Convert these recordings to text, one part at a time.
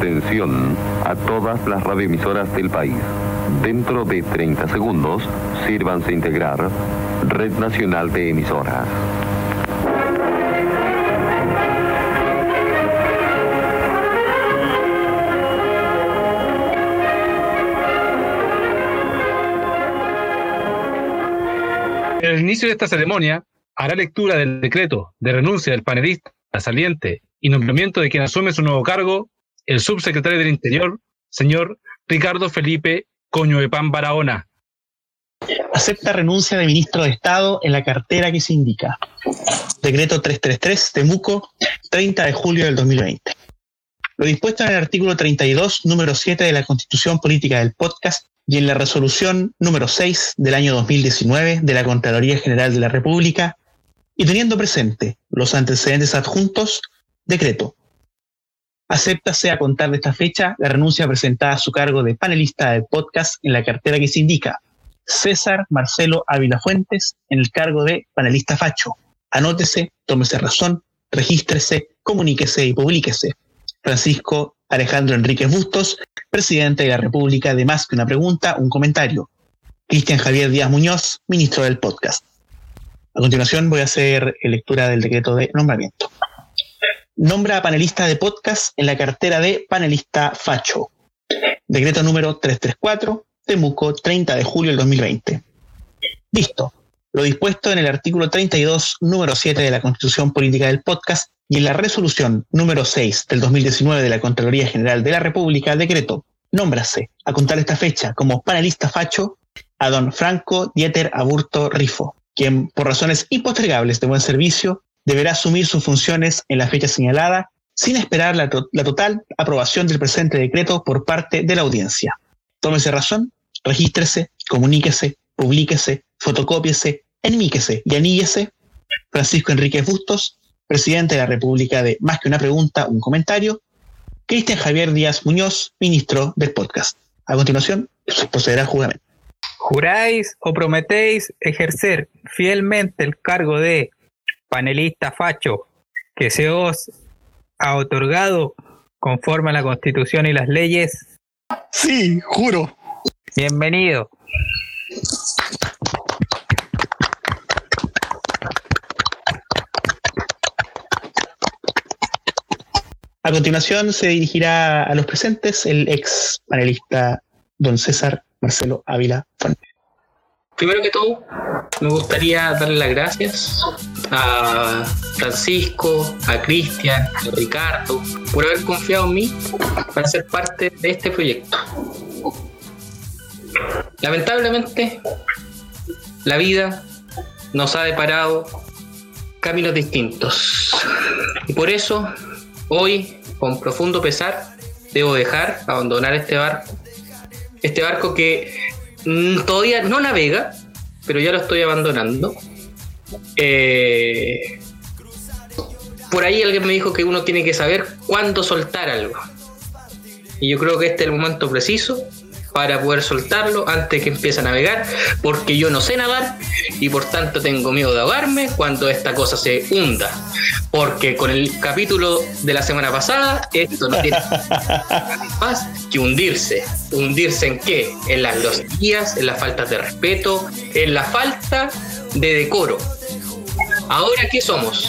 Atención a todas las radioemisoras del país. Dentro de 30 segundos, sírvanse integrar Red Nacional de Emisoras. En el inicio de esta ceremonia, hará lectura del decreto de renuncia del panelista saliente y nombramiento de quien asume su nuevo cargo, el subsecretario del Interior, señor Ricardo Felipe Coño de Pan Barahona. Acepta renuncia de ministro de Estado en la cartera que se indica. Decreto 333, Temuco, 30 de julio del 2020. Lo dispuesto en el artículo 32, número 7 de la Constitución Política del Podcast y en la resolución número 6 del año 2019 de la Contraloría General de la República, y teniendo presente los antecedentes adjuntos, decreto. Acéptase a contar de esta fecha la renuncia presentada a su cargo de panelista del podcast en la cartera que se indica César Marcelo Ávila Fuentes en el cargo de panelista facho. Anótese, tómese razón, regístrese, comuníquese y publíquese. Francisco Alejandro Enríquez Bustos, presidente de la República, de más que una pregunta, un comentario. Cristian Javier Díaz Muñoz, ministro del podcast. A continuación voy a hacer lectura del decreto de nombramiento. Nombra a panelista de podcast en la cartera de panelista facho. Decreto número 334, Temuco, 30 de julio del 2020. Listo. Lo dispuesto en el artículo 32, número 7 de la Constitución Política del Podcast y en la resolución número 6 del 2019 de la Contraloría General de la República, decreto, nómbrase a contar esta fecha como panelista facho a don Franco Dieter Aburto Rifo, quien por razones impostergables de buen servicio deberá asumir sus funciones en la fecha señalada sin esperar la, total aprobación del presente decreto por parte de la audiencia. Tómese razón, regístrese, comuníquese, publíquese, fotocópiese, enmíquese y aníllese. Francisco Enrique Bustos, presidente de la República de Más que una pregunta, un comentario. Cristian Javier Díaz Muñoz, ministro del podcast. A continuación, se procederá juramento. ¿Juráis o prometéis ejercer fielmente el cargo de panelista facho que se os ha otorgado conforme a la Constitución y las leyes? Sí, juro. Bienvenido. A continuación se dirigirá a los presentes el ex panelista don César Marcelo Ávila Fuentes. Primero que todo, me gustaría darle las gracias a Francisco, a Cristian, a Ricardo, por haber confiado en mí para ser parte de este proyecto. Lamentablemente, la vida nos ha deparado caminos distintos. Y por eso, hoy, con profundo pesar, debo dejar, abandonar este barco. Este barco que mm, todavía no navega, pero ya lo estoy abandonando. Eh, por ahí alguien me dijo que uno tiene que saber cuándo soltar algo. Y yo creo que este es el momento preciso para poder soltarlo antes que empiece a navegar, porque yo no sé nadar y por tanto tengo miedo de ahogarme cuando esta cosa se hunda. Porque con el capítulo de la semana pasada, esto no tiene más que hundirse. ¿Hundirse en qué? En las groserías, en las faltas de respeto, en la falta de decoro. Ahora, ¿qué somos?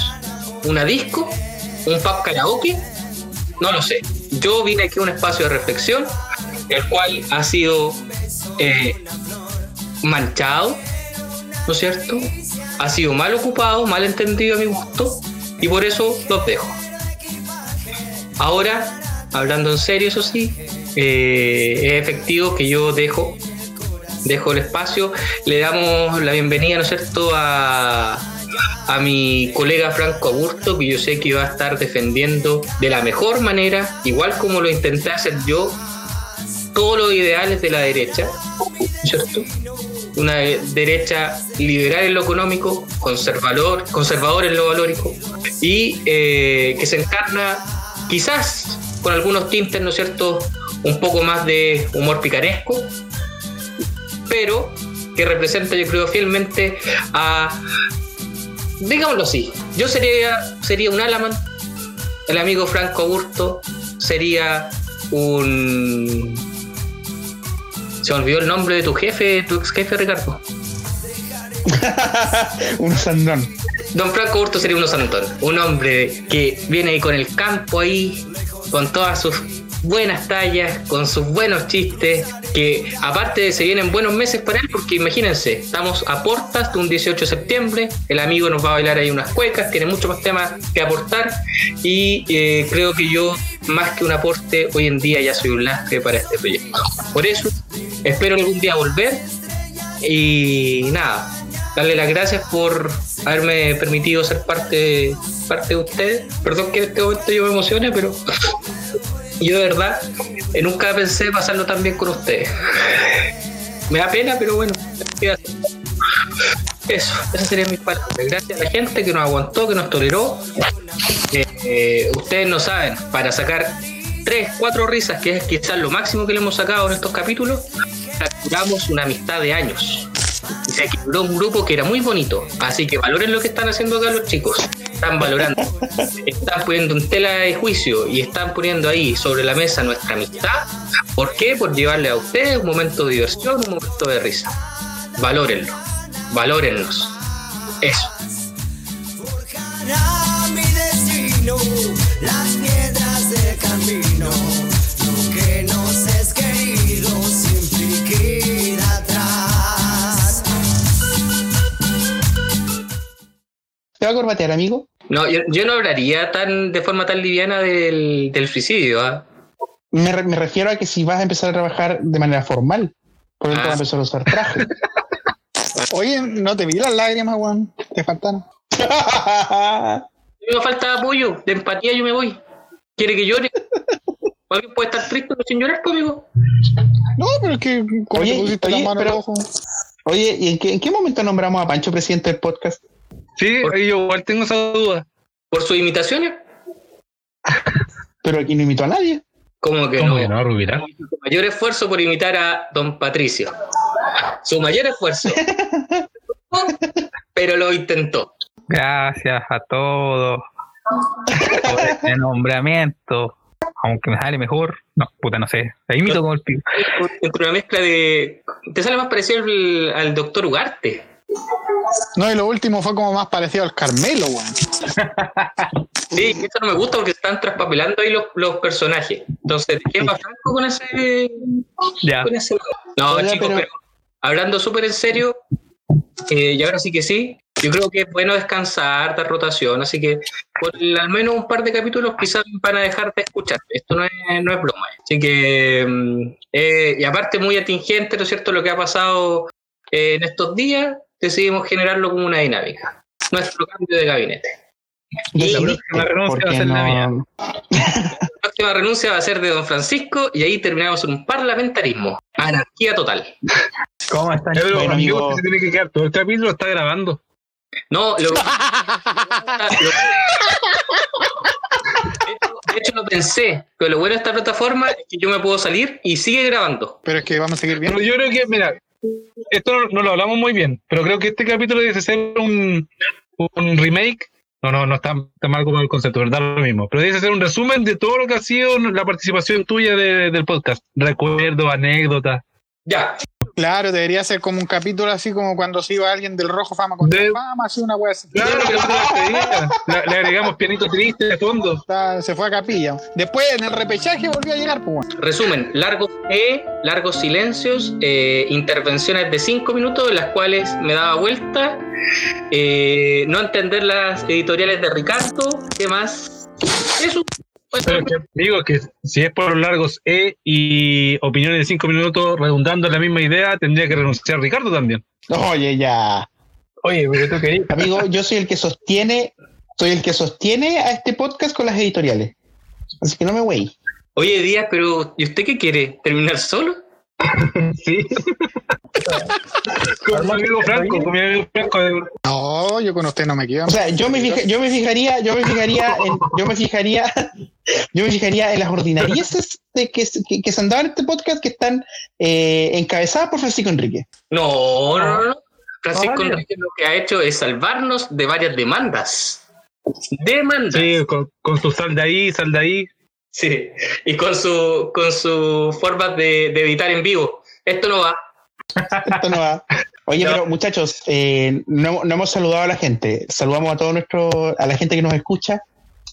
¿Una disco? ¿Un pub karaoke? No lo sé. Yo vine aquí a un espacio de reflexión el cual ha sido eh, manchado, ¿no es cierto? Ha sido mal ocupado, mal entendido a mi gusto, y por eso los dejo. Ahora, hablando en serio, eso sí, eh, es efectivo que yo dejo, dejo el espacio, le damos la bienvenida, ¿no es cierto?, a, a mi colega Franco Augusto, que yo sé que va a estar defendiendo de la mejor manera, igual como lo intenté hacer yo todos los ideales de la derecha, ¿cierto? Una derecha liberal en lo económico, conservador, conservador en lo valórico, y eh, que se encarna quizás con algunos tintes, ¿no es cierto?, un poco más de humor picaresco, pero que representa, yo creo, fielmente a, digámoslo así, yo sería, sería un Alaman, el amigo Franco Augusto sería un. Se me olvidó el nombre de tu jefe, tu ex jefe, Ricardo. Un sandón. Don Franco Hurto sería un Santón, un hombre que viene ahí con el campo ahí, con todas sus buenas tallas, con sus buenos chistes, que aparte se vienen buenos meses para él, porque imagínense, estamos a portas de un 18 de septiembre, el amigo nos va a bailar ahí unas cuecas, tiene muchos más temas que aportar y eh, creo que yo, más que un aporte, hoy en día ya soy un lastre para este proyecto. Por eso, espero algún día volver y nada, darle las gracias por haberme permitido ser parte, parte de ustedes. Perdón que en este momento yo me emocione, pero yo de verdad eh, nunca pensé pasarlo tan bien con ustedes. Me da pena, pero bueno. Eso, esas serían mis palabras. Gracias a la gente que nos aguantó, que nos toleró. Eh, eh, ustedes no saben, para sacar tres, cuatro risas, que es quizás lo máximo que le hemos sacado en estos capítulos, capturamos una amistad de años. Y se equilibró un grupo que era muy bonito. Así que valoren lo que están haciendo acá los chicos. Están valorando. Están poniendo en tela de juicio y están poniendo ahí sobre la mesa nuestra amistad. ¿Por qué? Por llevarle a ustedes un momento de diversión, un momento de risa. Valórenlo. Valórennos. Eso. Camino. Lo que nos es querido siempre queda atrás. ¿Te va a corbatear, amigo? No, yo, yo no hablaría tan de forma tan liviana del, del suicidio. ¿ah? Me, re- me refiero a que si vas a empezar a trabajar de manera formal, por ejemplo, Ah. vas a empezar a usar traje. Oye, no te vi las lágrimas, weón. Te faltaron. Me falta apoyo, de empatía yo me voy. ¿Quiere que llore? ¿Alguien puede estar triste sin llorar conmigo? No, pero es que Oye, oye, la mano en pero- el ojo. Oye, ¿y en qué, en qué momento nombramos a Pancho presidente del podcast? Sí, yo igual tengo esa duda. ¿Por sus imitaciones? Pero aquí no invitó a nadie. ¿Cómo que ¿Cómo no? que no, Rubirán? Su mayor esfuerzo por imitar a don Patricio. Su mayor esfuerzo. Pero lo intentó. Gracias a todos este nombramiento. Aunque me sale mejor. No, puta, no sé. Ahí imito como el pico. Entre una mezcla de. Te sale más parecido al, al doctor Ugarte. No, y lo último fue como más parecido al Carmelo, weón. Sí, eso no me gusta porque están traspapelando ahí los, los personajes. Entonces, ¿qué más franco con ese, Ya. con ese- No, chicos, pero- pero hablando súper en serio, eh, y ahora sí que sí, yo creo que es bueno descansar, dar rotación, así que por al menos un par de capítulos quizás van a dejar de escuchar. Esto no es, no es broma. Así que, mm, eh, y aparte muy atingente, ¿no es cierto?, lo que ha pasado eh, en estos días, decidimos generarlo como una dinámica. Nuestro cambio de gabinete. Y la próxima renuncia ¿por va a ser la mía. La próxima renuncia va a ser de don Francisco y ahí terminamos en un parlamentarismo. Anarquía total. ¿Cómo están? Ya, pero Bueno, amigo, se tiene que quedar. Todo el capítulo está grabando. No, lo, lo- de, hecho, de hecho lo pensé, pero lo bueno de esta plataforma es que yo me puedo salir y sigue grabando. Pero es que vamos a seguir viendo. Pero yo creo que, mira, esto no, no lo hablamos muy bien, pero creo que este capítulo debe ser un, un remake. No, no, no está, está mal como el concepto, ¿verdad? Lo mismo. Pero debe ser un resumen de todo lo que ha sido la participación tuya de- del podcast. Recuerdos, anécdotas. Ya, Claro, debería ser como un capítulo así como cuando se iba alguien del rojo fama con De- fama, así una wea así. Claro, que la despedida. Le, le agregamos pianito triste de fondo. Está- se fue a capilla. Después en el repechaje volvió a llegar, pues. resumen, largos E, largos silencios, eh, intervenciones de cinco minutos en las cuales me daba vuelta, eh, no entender las editoriales de Ricardo, ¿qué más? Eso. Pues, Pero es que, digo que si es por los largos E y opiniones de cinco minutos redundando en la misma idea, tendría que renunciar Ricardo también. Oye, ya. Oye, pero tú querías. Amigo, yo soy el que sostiene, soy el que sostiene a este podcast con las editoriales. Así que no me wey. Oye, Díaz, pero ¿y usted qué quiere? ¿Terminar solo? Sí. con mi amigo Franco, con mi amigo Franco. de- No, yo con usted no me quedo. O sea, yo me, fija- yo me fijaría, yo me fijaría en, yo me fijaría, yo me fijaría en las ordinarieces de que, que, que se andaban en este podcast que están eh, encabezadas por Francisco Enrique. No, no, no. no. Francisco Ah, Enrique lo que ha hecho es salvarnos de varias demandas. Demandas. Sí, con, con su sal de ahí, sal de ahí. Sí, y con su con su forma de, de editar en vivo. Esto no va. Esto no va. Oye, No. pero muchachos, eh, no, no hemos saludado a la gente. Saludamos a todo nuestro, a la gente que nos escucha.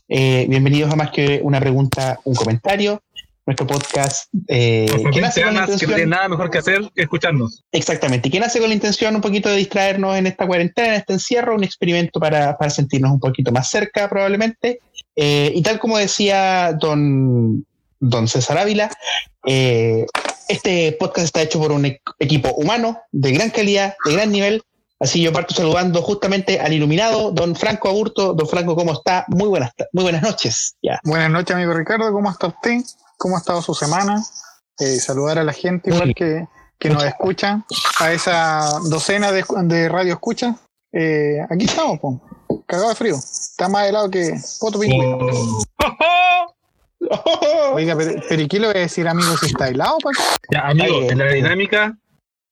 Eh, bienvenidos a más que una pregunta, un comentario. Nuestro podcast eh, que nace con la que no nada mejor que hacer que escucharnos. exactamente, que nace con la intención un poquito de distraernos en esta cuarentena, en este encierro, un experimento para, para sentirnos un poquito más cerca, probablemente. Eh, y tal como decía don, don César Ávila, eh, este podcast está hecho por un e- equipo humano de gran calidad, de gran nivel. Así yo parto saludando justamente al iluminado, don Franco Aburto. Don Franco, ¿cómo está? Muy buenas, muy buenas noches. Ya. Buenas noches, amigo Ricardo. ¿Cómo está usted? ¿Cómo ha estado su semana? Eh, saludar a la gente igual que, que nos escucha, a esa docena de, de radio escucha. Eh, aquí estamos, po. Cagado de frío. Está más helado que Poto Pingüino. Oh. Oiga, pero, pero ¿y qué le voy a decir, amigo, si está helado? Ya, amigo, Ay, en la ay. dinámica,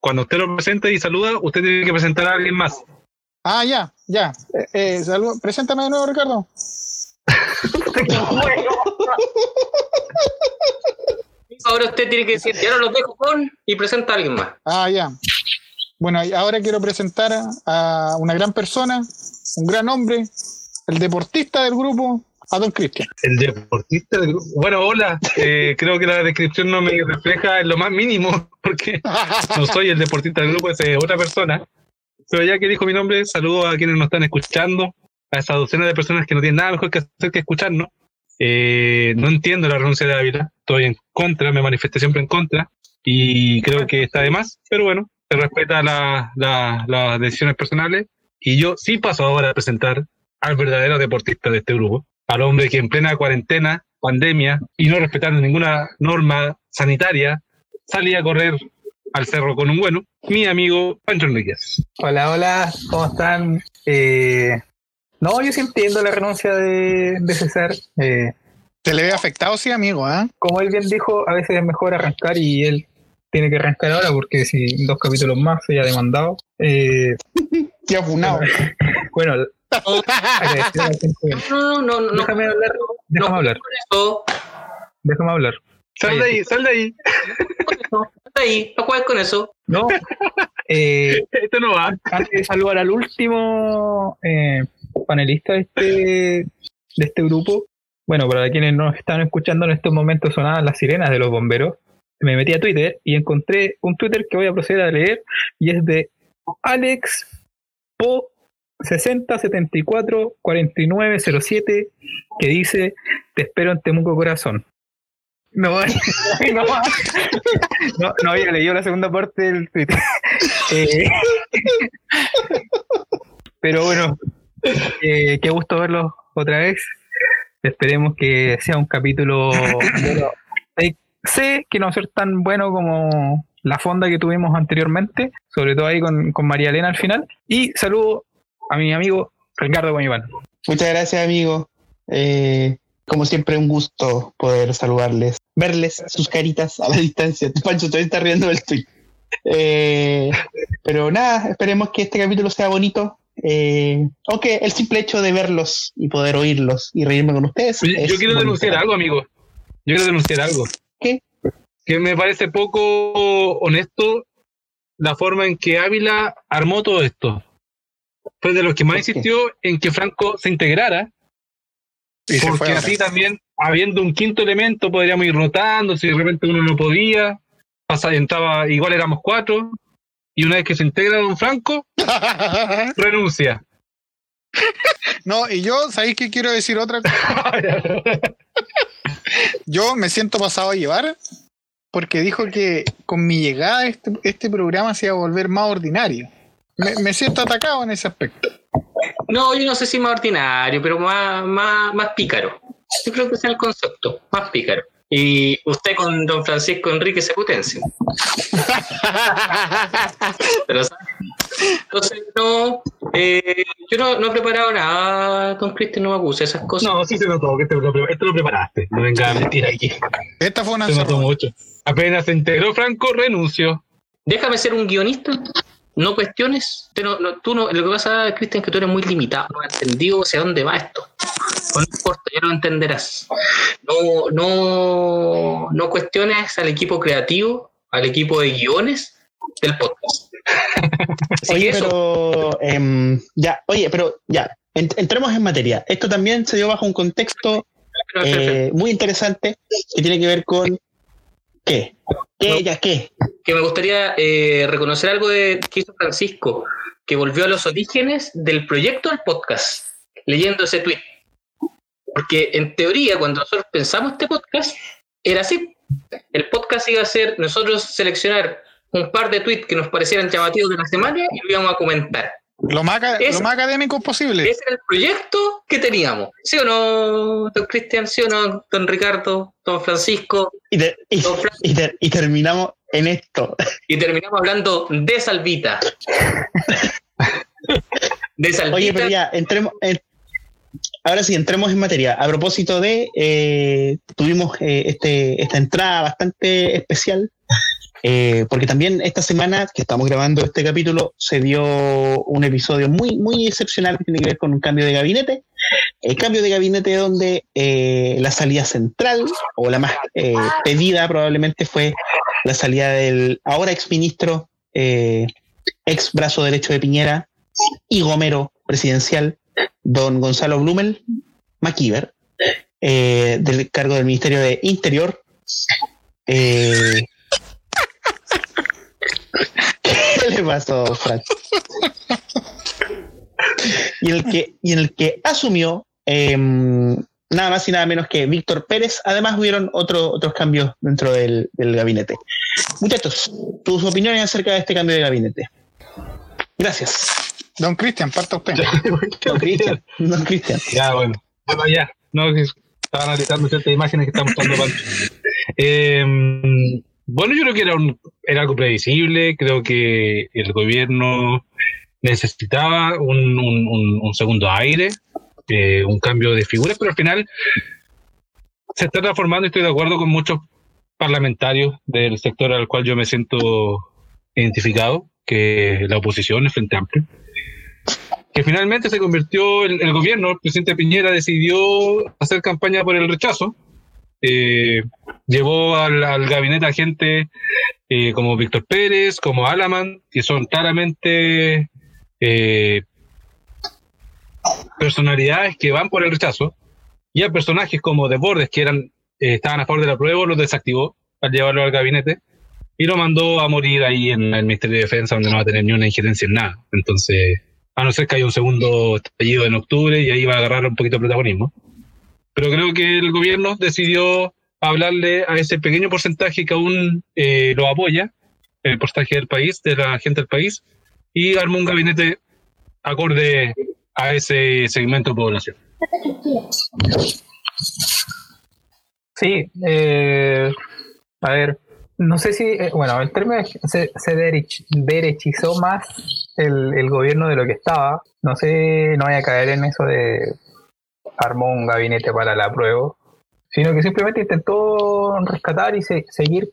cuando usted lo presente y saluda, usted tiene que presentar a alguien más. Ah, ya, ya. Eh, eh, salud- Preséntame de nuevo, Ricardo. Ahora usted tiene que decir, ya no los dejo con y presenta a alguien más. Ah, ya. Bueno, ahora quiero presentar a una gran persona, un gran hombre, el deportista del grupo, a Don Cristian. El deportista del grupo. Bueno, hola. Eh, creo que la descripción no me refleja en lo más mínimo, porque no soy el deportista del grupo, es otra persona. Pero ya que dijo mi nombre, saludo a quienes nos están escuchando, a esa docena de personas que no tienen nada mejor que hacer que escucharnos. Eh, no entiendo la renuncia de Ávila, estoy en contra, me manifesté siempre en contra y creo que está de más, pero bueno, se respeta la- la- las decisiones personales y yo sí paso ahora a presentar al verdadero deportista de este grupo, al hombre que en plena cuarentena, pandemia y no respetando ninguna norma sanitaria, salía a correr al cerro con un bueno, mi amigo Pancho Enríquez. Hola, hola, ¿cómo están? Eh, no, yo sí entiendo la renuncia de, de César. Eh, ¿Se le ve afectado, sí, amigo? ¿ah? como él bien dijo, a veces es mejor arrancar y él tiene que arrancar ahora porque si dos capítulos más se ha demandado. Eh, Ya funado. bueno. No, no, no, no. déjame hablar, déjame no, hablar, déjame hablar. Sal de ahí, sal de ahí. eso. Está ahí, no juegues con eso. No, eh, Esto no va. antes de saludar al último eh, panelista de este, de este grupo, bueno, para quienes nos están escuchando en estos momentos sonaban las sirenas de los bomberos, me metí a Twitter y encontré un Twitter que voy a proceder a leer y es de Alex Po 6074 4907 que dice te espero en Temuco corazón. No, no, no, no había leído la segunda parte del tweet. Eh, pero bueno, eh, qué gusto verlos otra vez. Esperemos que sea un capítulo. sé que no va a ser tan bueno como la fonda que tuvimos anteriormente, sobre todo ahí con, con María Elena al final. Y saludo a mi amigo Ricardo Guaymán. Muchas gracias, amigo. Eh, como siempre, un gusto poder saludarles, verles sus caritas a la distancia. Pancho todavía está riendo del tweet. Eh, pero nada, esperemos que este capítulo sea bonito. Eh, aunque el simple hecho de verlos y poder oírlos y reírme con ustedes. Oye, yo quiero denunciar algo, amigo. Yo quiero denunciar algo. Que me parece poco honesto la forma en que Ávila armó todo esto. Fue de los que más insistió en que Franco se integrara, Y porque así también, habiendo un quinto elemento, podríamos ir rotando, si de repente uno no podía, pasa, entraba, igual éramos cuatro, y una vez que se integra Don Franco, renuncia. no, y yo, ¿sabéis qué quiero decir otra cosa? Yo me siento pasado a llevar porque dijo que con mi llegada este, este programa se iba a volver más ordinario. Me, me siento atacado en ese aspecto. No, yo no sé si más ordinario, pero más, más, más pícaro. Yo creo que ese es el concepto, más pícaro. Y usted con don Francisco Enrique se potencia. Pero. Entonces, no, eh, yo no, no he preparado nada, don Cristian, no me acuse esas cosas. No, sí se notó que esto lo, esto lo preparaste. No venga a mentir aquí. Esta fue una Se notó mucho. Apenas se integró Franco, renunció. Déjame ser un guionista. No cuestiones. Tú no, no- tú no- lo que pasa, Cristian, es que tú eres muy limitado. No has entendido hacia dónde va esto. No importa, ya lo entenderás. No, no, no cuestiones al equipo creativo, al equipo de guiones del podcast. Oye, pero em, ya, oye, pero ya, en- entremos en materia. Esto también se dio bajo un contexto eh, muy interesante que tiene que ver con qué, qué, No. ya qué. que me gustaría eh, reconocer algo de que hizo Francisco, que volvió a los orígenes del proyecto del podcast, leyendo ese tweet. Porque en teoría, cuando nosotros pensamos este podcast, era así. El podcast iba a ser nosotros seleccionar un par de tweets que nos parecieran llamativos de la semana y lo íbamos a comentar. Lo más, Eso. lo más académico posible. Ese era el proyecto que teníamos. ¿Sí o no, don Cristian? ¿Sí o no, don Ricardo? ¿Don Francisco? Y, te- y- Don Fran- y te- y terminamos en esto. Y terminamos hablando de Salvita. De Salvita. Oye, pero ya, entremos. en- ahora sí, entremos en materia. A propósito de. eh, tuvimos eh, este, esta entrada bastante especial. eh, porque también esta semana que estamos grabando este capítulo se dio un episodio muy, muy excepcional que tiene que ver con un cambio de gabinete. El cambio de gabinete donde la salida central o la más pedida probablemente fue la salida del ahora exministro, ex brazo derecho de Piñera, y Gomero presidencial, don Gonzalo Blumel MacIver, eh, del cargo del Ministerio de Interior. Eh, ¿Qué le pasó, Frank? Y, el que, y el que asumió em, nada más y nada menos que Víctor Pérez. Además, hubieron otro- otros cambios dentro del, del gabinete. Muchachos, tus opiniones acerca de este cambio de gabinete. Gracias. Don Cristian, parta usted. Don Cristian. Don Cristian. Ya, bueno. Bueno, ya. No, que estaba analizando ciertas imágenes que está mostrando. Eh, bueno, yo creo que era, un, era algo previsible. Creo que el gobierno necesitaba un, un- un- un segundo aire, eh, un cambio de figuras, pero al final se está transformando y estoy de acuerdo con muchos parlamentarios del sector al cual yo me siento identificado, que es la oposición, el Frente Amplio que finalmente se convirtió el, el gobierno, el presidente Piñera decidió hacer campaña por el rechazo. Eh, llevó al, gabinete a gente eh, como Víctor Pérez, como Alaman, que son claramente eh, personalidades que van por el rechazo, y a personajes como De Bordes, que eran eh, estaban a favor de la prueba, los desactivó al llevarlo al gabinete y lo mandó a morir ahí en el Ministerio de Defensa, donde no va a tener ni una injerencia en nada. Entonces, a no ser que haya un segundo estallido en octubre y ahí va a agarrar un poquito de protagonismo. Pero creo que el gobierno decidió hablarle a ese pequeño porcentaje que aún eh, lo apoya, el porcentaje del país, de la gente del país, y armó un gabinete acorde a ese segmento de población. Sí, eh, a ver, no sé si, eh, bueno, el término se, se derech- derechizó más el, el gobierno de lo que estaba. No sé, no voy a caer en eso de armó un gabinete para la prueba, sino que simplemente intentó rescatar y se- seguir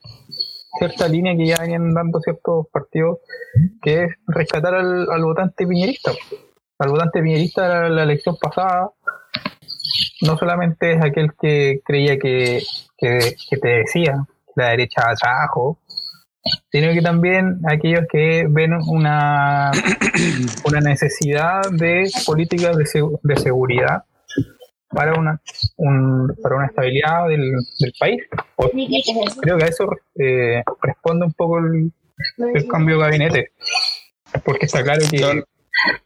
cierta línea que ya venían dando ciertos partidos, que es rescatar al, al votante piñerista. Al votante piñerista de la elección pasada, no solamente es aquel que creía que, que te decía la derecha abajo, sino que también aquellos que ven una, una necesidad de políticas de, de seguridad para una, un- para una estabilidad del, del país. Creo que a eso eh, responde un poco el, el cambio de gabinete, porque está claro que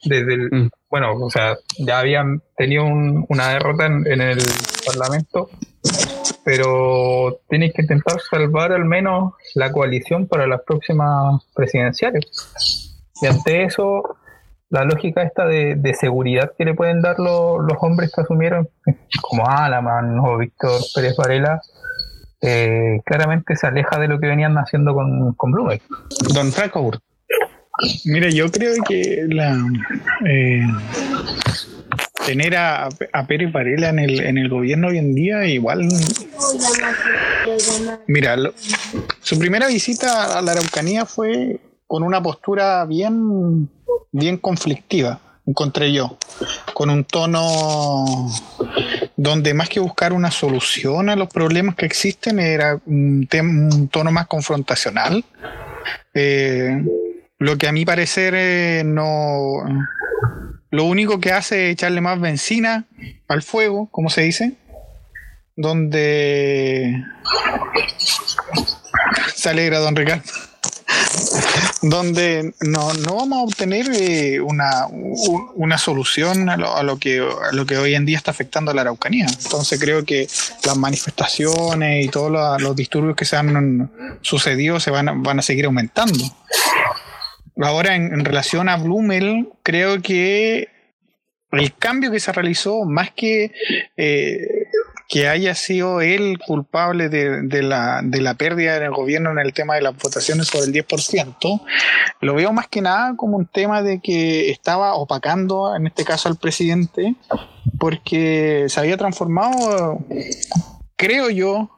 desde el, Mm. bueno, o sea, ya habían tenido un- una derrota en, en el Parlamento, pero tienen que intentar salvar al menos la coalición para las próximas presidenciales. Y ante eso, la lógica esta de, de seguridad que le pueden dar lo- los hombres que asumieron, como Alaman o Víctor Pérez Varela, eh, claramente se aleja de lo que venían haciendo con, con Blumen. Don Franco. Mira, yo creo que la eh, tener a, a Pérez Varela en el, en el gobierno hoy en día igual Mira, su primera visita a la Araucanía fue con una postura bien, bien conflictiva, encontré yo. con un tono donde más que buscar una solución a los problemas que existen, era un, un tono más confrontacional. Eh, lo que a mi parecer eh, no... Lo único que hace es echarle más benzina al fuego, como se dice, donde se alegra don Ricardo donde no, no vamos a obtener eh, una, una solución a lo, a, lo que, a lo que hoy en día está afectando a la Araucanía. Entonces creo que las manifestaciones y todos los, los disturbios que se han sucedido se van van a seguir aumentando. Ahora, en, relación a Blumel, creo que el cambio que se realizó, más que eh, que haya sido él culpable de, la, de la pérdida del gobierno en el tema de las votaciones sobre el 10%, lo veo más que nada como un tema de que estaba opacando, en este caso al presidente, porque se había transformado, creo yo,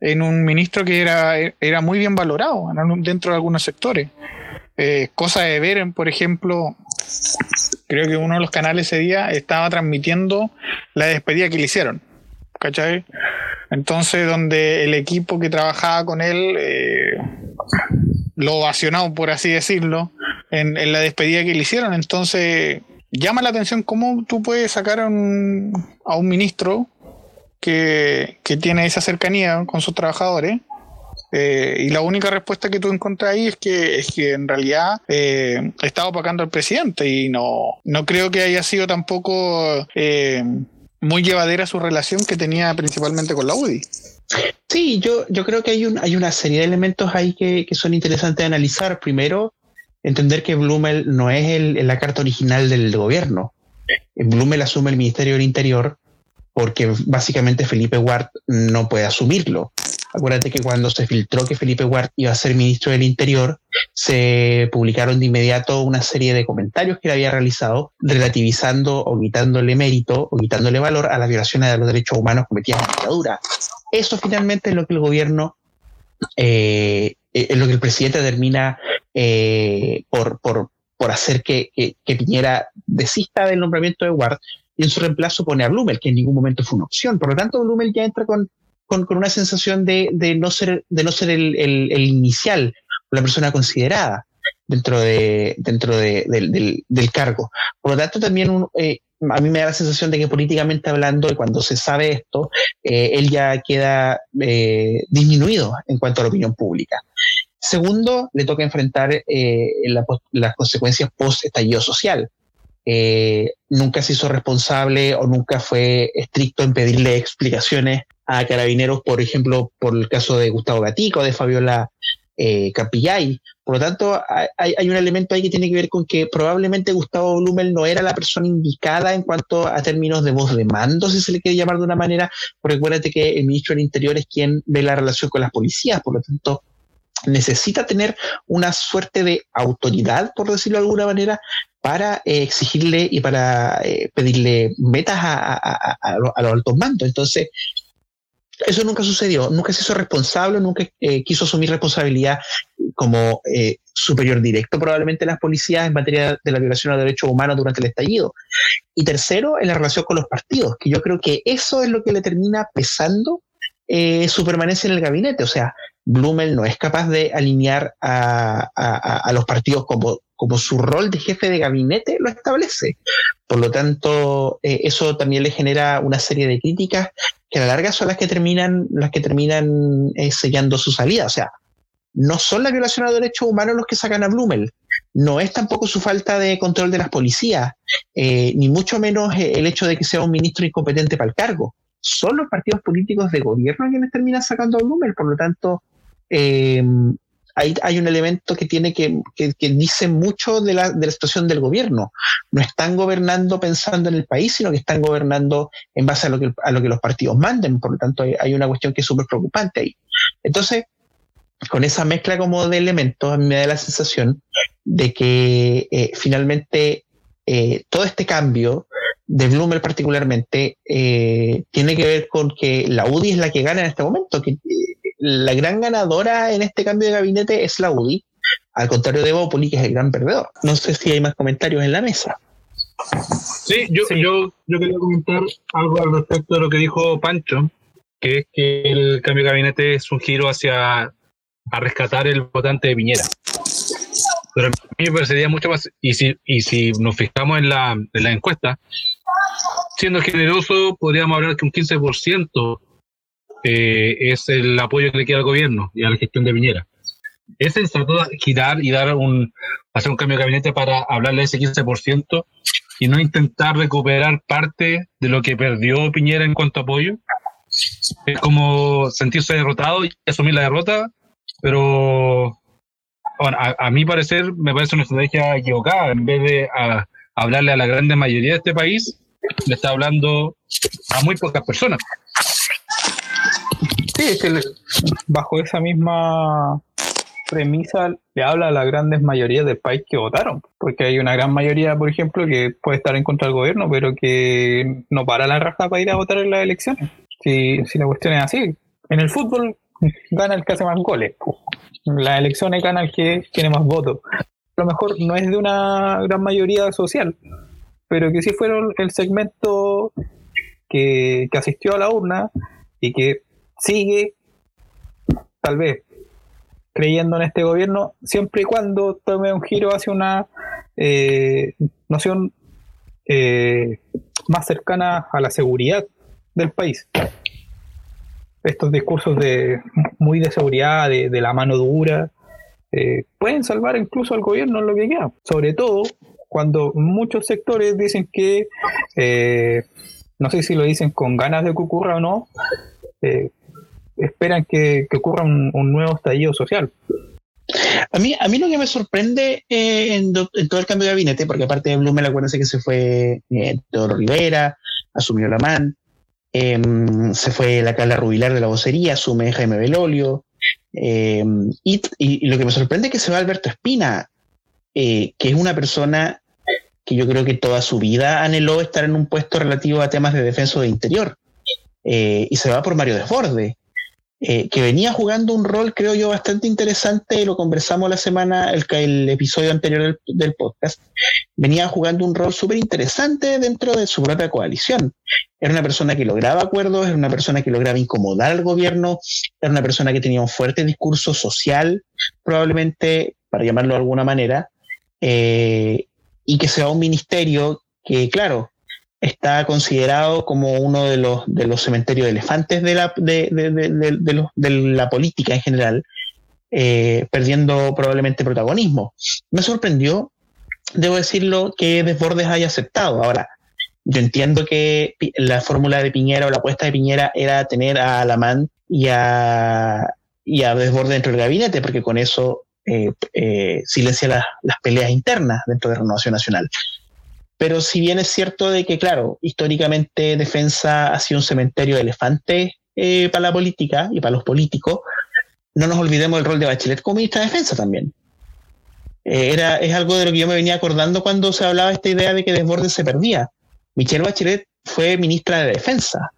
en un ministro que era, era muy bien valorado dentro de algunos sectores. Eh, cosa de ver, por ejemplo, creo que uno de los canales ese día estaba transmitiendo la despedida que le hicieron. ¿Cachai? Entonces, donde el equipo que trabajaba con él eh, lo ovacionó, por así decirlo, en, en la despedida que le hicieron. Entonces, llama la atención cómo tú puedes sacar a un, a un ministro que, que tiene esa cercanía con sus trabajadores. Eh, y la única respuesta que tú encuentras ahí es que, es que en realidad eh, estaba opacando al presidente y no, no creo que haya sido tampoco eh, muy llevadera su relación que tenía principalmente con la UDI. Sí, yo, yo creo que hay, un, hay una serie de elementos ahí que, que son interesantes de analizar. Primero, entender que Blumel no es el, la carta original del gobierno. Blumel asume el Ministerio del Interior porque básicamente Felipe Ward no puede asumirlo. Acuérdate que cuando se filtró que Felipe Ward iba a ser ministro del Interior, se publicaron de inmediato una serie de comentarios que él había realizado relativizando o quitándole mérito o quitándole valor a las violaciones de los derechos humanos cometidas en la dictadura. Eso finalmente es lo que el gobierno, eh, es lo que el presidente termina eh, por, por, por hacer que, que, que Piñera desista del nombramiento de Ward y en su reemplazo pone a Blumel, que en ningún momento fue una opción. Por lo tanto, Blumel ya entra con, con, con una sensación de, de, no ser, de no ser el, inicial, la persona considerada dentro, de, dentro de, del, cargo. Por lo tanto, también eh, a mí me da la sensación de que políticamente hablando, cuando se sabe esto, eh, él ya queda eh, disminuido en cuanto a la opinión pública. Segundo, le toca enfrentar la, las consecuencias post-estallido social. Nunca se hizo responsable o nunca fue estricto en pedirle explicaciones a carabineros, por ejemplo, por el caso de Gustavo Gatico, de Fabiola eh, Capillay. Por lo tanto, hay, un elemento ahí que tiene que ver con que probablemente Gustavo Blumel no era la persona indicada en cuanto a términos de voz de mando, si se le quiere llamar de una manera, porque acuérdate que el ministro del Interior es quien ve la relación con las policías, por lo tanto, necesita tener una suerte de autoridad, por decirlo de alguna manera, para eh, exigirle y para eh, pedirle metas a, a, los altos mandos. Entonces, eso nunca sucedió, nunca se hizo responsable, nunca eh, quiso asumir responsabilidad como eh, superior directo probablemente las policías en materia de la violación de derechos humanos durante el estallido. Y tercero, en la relación con los partidos, que yo creo que eso es lo que le termina pesando eh, su permanencia en el gabinete. O sea, Blumel no es capaz de alinear a, a, a los partidos como, como su rol de jefe de gabinete lo establece. Por lo tanto, eh, eso también le genera una serie de críticas que a la larga son las que terminan, las que terminan eh, sellando su salida. O sea, no son la violación de derechos humanos los que sacan a Blumel, no es tampoco su falta de control de las policías, eh, ni mucho menos el hecho de que sea un ministro incompetente para el cargo. Son los partidos políticos de gobierno quienes terminan sacando a Blumel, por lo tanto, eh, hay, un elemento que tiene que, que, dice mucho de la, de la, situación del gobierno. No están gobernando pensando en el país, sino que están gobernando en base a lo que, a lo que los partidos manden. Por lo tanto, hay, una cuestión que es súper preocupante ahí. Entonces, con esa mezcla como de elementos, a mí me da la sensación de que eh, finalmente eh, todo este cambio de Blumel particularmente eh, tiene que ver con que la UDI es la que gana en este momento, que la gran ganadora en este cambio de gabinete es la UDI, al contrario de Bópoli, que es el gran perdedor. No sé si hay más comentarios en la mesa. Sí, yo, Sí. Yo, yo quería comentar algo al respecto de lo que dijo Pancho, que es que el cambio de gabinete es un giro hacia a rescatar el votante de Piñera. Pero a mí me parecería mucho más, y si, y si nos fijamos en la, en la encuesta, siendo generoso, podríamos hablar que un 15% eh, es el apoyo que le queda al gobierno y a la gestión de Piñera. Es sensato girar y dar un, hacer un cambio de gabinete para hablarle a ese 15% y no intentar recuperar parte de lo que perdió Piñera en cuanto a apoyo. Es como sentirse derrotado y asumir la derrota, pero bueno, a, mi parecer me parece una estrategia equivocada. En vez de a- hablarle a la grande mayoría de este país, le está hablando a muy pocas personas. Sí, es que bajo esa misma premisa le habla a las grandes mayorías del país que votaron, porque hay una gran mayoría, por ejemplo, que puede estar en contra del gobierno, pero que no para la raja para ir a votar en las elecciones. Si, si la cuestión es así, en el fútbol gana el que hace más goles, las elecciones gana el que tiene más votos. A lo mejor no es de una gran mayoría social, pero que sí fueron el segmento que, que asistió a la urna y que sigue, tal vez, creyendo en este gobierno, siempre y cuando tome un giro hacia una eh, noción eh, más cercana a la seguridad del país. Estos discursos de muy de seguridad, de, de la mano dura, eh, pueden salvar incluso al gobierno en lo que queda. Sobre todo cuando muchos sectores dicen que, eh, no sé si lo dicen con ganas de que ocurra o no, eh, esperan que, que ocurra un, un nuevo estallido social. A mí, a mí lo que me sorprende eh, en, do- en todo el cambio de gabinete, porque aparte de Blumel, acuérdense que se fue eh, Rivera, asumió la MAN, em, se fue la Carla Rubilar de la vocería, asume Jaime Belolio, em, y, lo que me sorprende es que se va Alberto Espina, eh, que es una persona que yo creo que toda su vida anheló estar en un puesto relativo a temas de defensa de interior, eh, y se va por Mario Desborde eh, que venía jugando un rol, creo yo, bastante interesante, lo conversamos la semana, el, el episodio anterior del, podcast, venía jugando un rol súper interesante dentro de su propia coalición. Era una persona que lograba acuerdos, era una persona que lograba incomodar al gobierno, era una persona que tenía un fuerte discurso social, probablemente, para llamarlo de alguna manera, eh, y que sea un ministerio que, claro, está considerado como uno de los, de los cementerios de elefantes de la, de, de- la política en general, eh, perdiendo probablemente protagonismo. Me sorprendió, debo decirlo, que Desbordes haya aceptado. Ahora, yo entiendo que la fórmula de Piñera o la apuesta de Piñera era tener a Alamán y a, Desbordes dentro del gabinete, porque con eso eh, eh, silencia las peleas internas dentro de Renovación Nacional. Pero si bien es cierto de que, claro, históricamente defensa ha sido un cementerio de elefantes eh, para la política y para los políticos, no nos olvidemos del rol de Bachelet como ministra de Defensa también. Eh, era, es algo de lo que yo me venía acordando cuando se hablaba esta idea de que Desbordes se perdía. Michelle Bachelet fue ministra de Defensa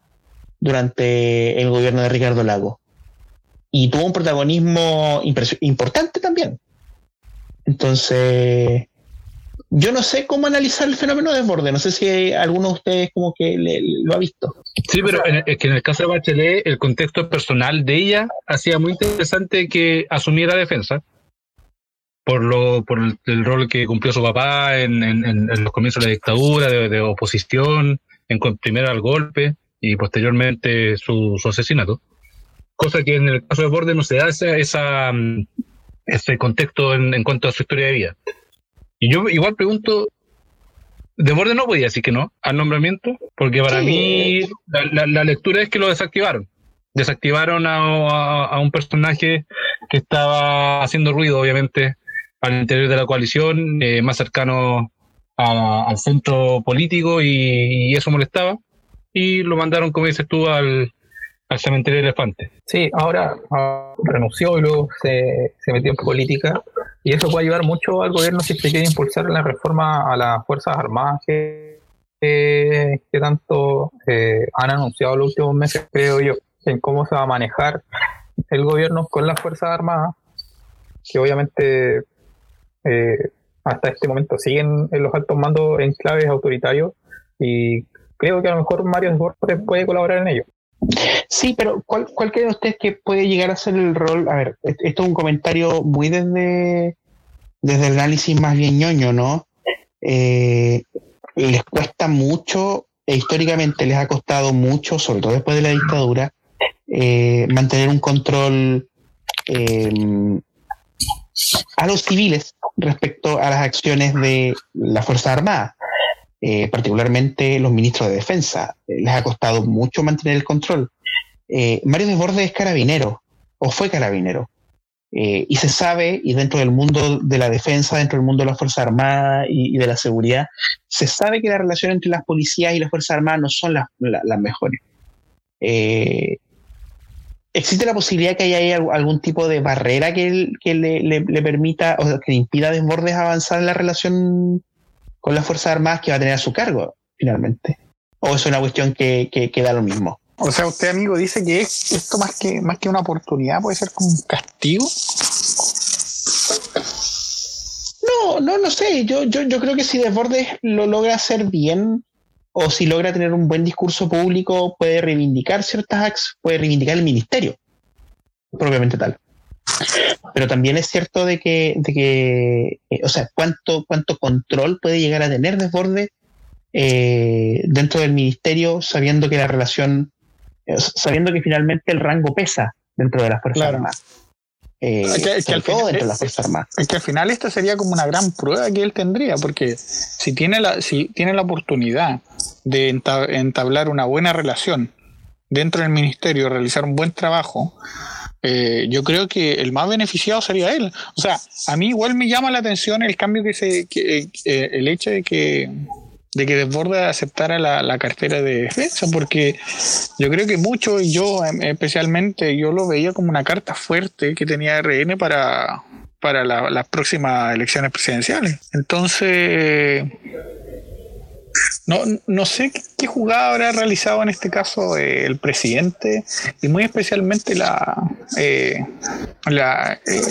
durante el gobierno de Ricardo Lago y tuvo un protagonismo importante también. Entonces, yo no sé cómo analizar el fenómeno de desborde. No sé si alguno de ustedes como que le- lo ha visto. Sí, pero en el- es que en el caso de Bachelet, el contexto personal de ella hacía muy interesante que asumiera defensa por lo por el, el rol que cumplió su papá en, en- en- en los comienzos de la dictadura, de, de oposición, en primero al golpe y posteriormente su, su asesinato. Cosa que en el caso de Borde no se da esa, esa, mm, ese contexto en, en cuanto a su historia de vida. Y yo igual pregunto, de Borde no podía decir que no al nombramiento, porque para Sí. mí la, la- la lectura es que lo desactivaron. Desactivaron a, a- a un personaje que estaba haciendo ruido, obviamente, al interior de la coalición, eh, más cercano a- al centro político, y, y eso molestaba. Y lo mandaron, como dices tú, al, al cementerio de elefantes. Sí, ahora ah, renunció y luego se, se metió en política. Y eso puede ayudar mucho al gobierno si se quiere impulsar la reforma a las Fuerzas Armadas que, tanto eh, han anunciado los últimos meses, creo yo, en cómo se va a manejar el gobierno con las Fuerzas Armadas, que obviamente eh, hasta este momento siguen en los altos mandos en claves autoritarios y creo que a lo mejor Mario Desbordes puede colaborar en ello. Sí, pero ¿cuál, ¿cuál creen ustedes que puede llegar a ser el rol? A ver, est- esto es un comentario muy desde, desde el análisis más bien ñoño, ¿no? Eh, les cuesta mucho, e históricamente les ha costado mucho, sobre todo después de la dictadura, eh, mantener un control eh, a los civiles respecto a las acciones de las Fuerzas Armadas. Eh, particularmente los ministros de defensa. Eh, les ha costado mucho mantener el control. Eh, Mario Desbordes es carabinero, o fue carabinero. Y se sabe, y dentro del mundo de la defensa, dentro del mundo de las Fuerzas Armadas y, de la seguridad, se sabe que la relación entre las policías y las Fuerzas Armadas no son las, la- las mejores. ¿Existe la posibilidad que haya algún tipo de barrera que, le- le permita o que le impida a Desbordes avanzar en la relación con las Fuerzas Armadas que va a tener a su cargo, finalmente? ¿O es una cuestión que, que, que da lo mismo? O sea, usted, amigo, dice que es- esto más que, más que una oportunidad puede ser como un castigo. No, no, no sé. Yo, yo, yo creo que si Desbordes lo logra hacer bien o si logra tener un buen discurso público, puede reivindicar ciertas acciones, puede reivindicar el ministerio, propiamente tal. Pero también es cierto de que, de que eh, o sea, cuánto, cuánto control puede llegar a tener Desbordes eh, dentro del ministerio, sabiendo que la relación, eh, sabiendo que finalmente el rango pesa dentro de las Fuerzas Claro. Armadas. Eh, Que- al todo final dentro de es- las Fuerzas Armadas. Es que al final esta sería como una gran prueba que él tendría, porque si tiene la, si tiene la oportunidad de enta- entablar una buena relación dentro del ministerio, realizar un buen trabajo, eh, yo creo que el más beneficiado sería él. O sea, a mí igual me llama la atención el cambio que se, que, eh, el hecho de que de que Desbordes aceptara la, la cartera de defensa, porque yo creo que mucho, y yo em, especialmente, yo lo veía como una carta fuerte que tenía RN para, para la- las próximas elecciones presidenciales. Entonces, no, no sé qué, jugada habrá realizado en este caso eh, el presidente y muy especialmente la, eh, la eh,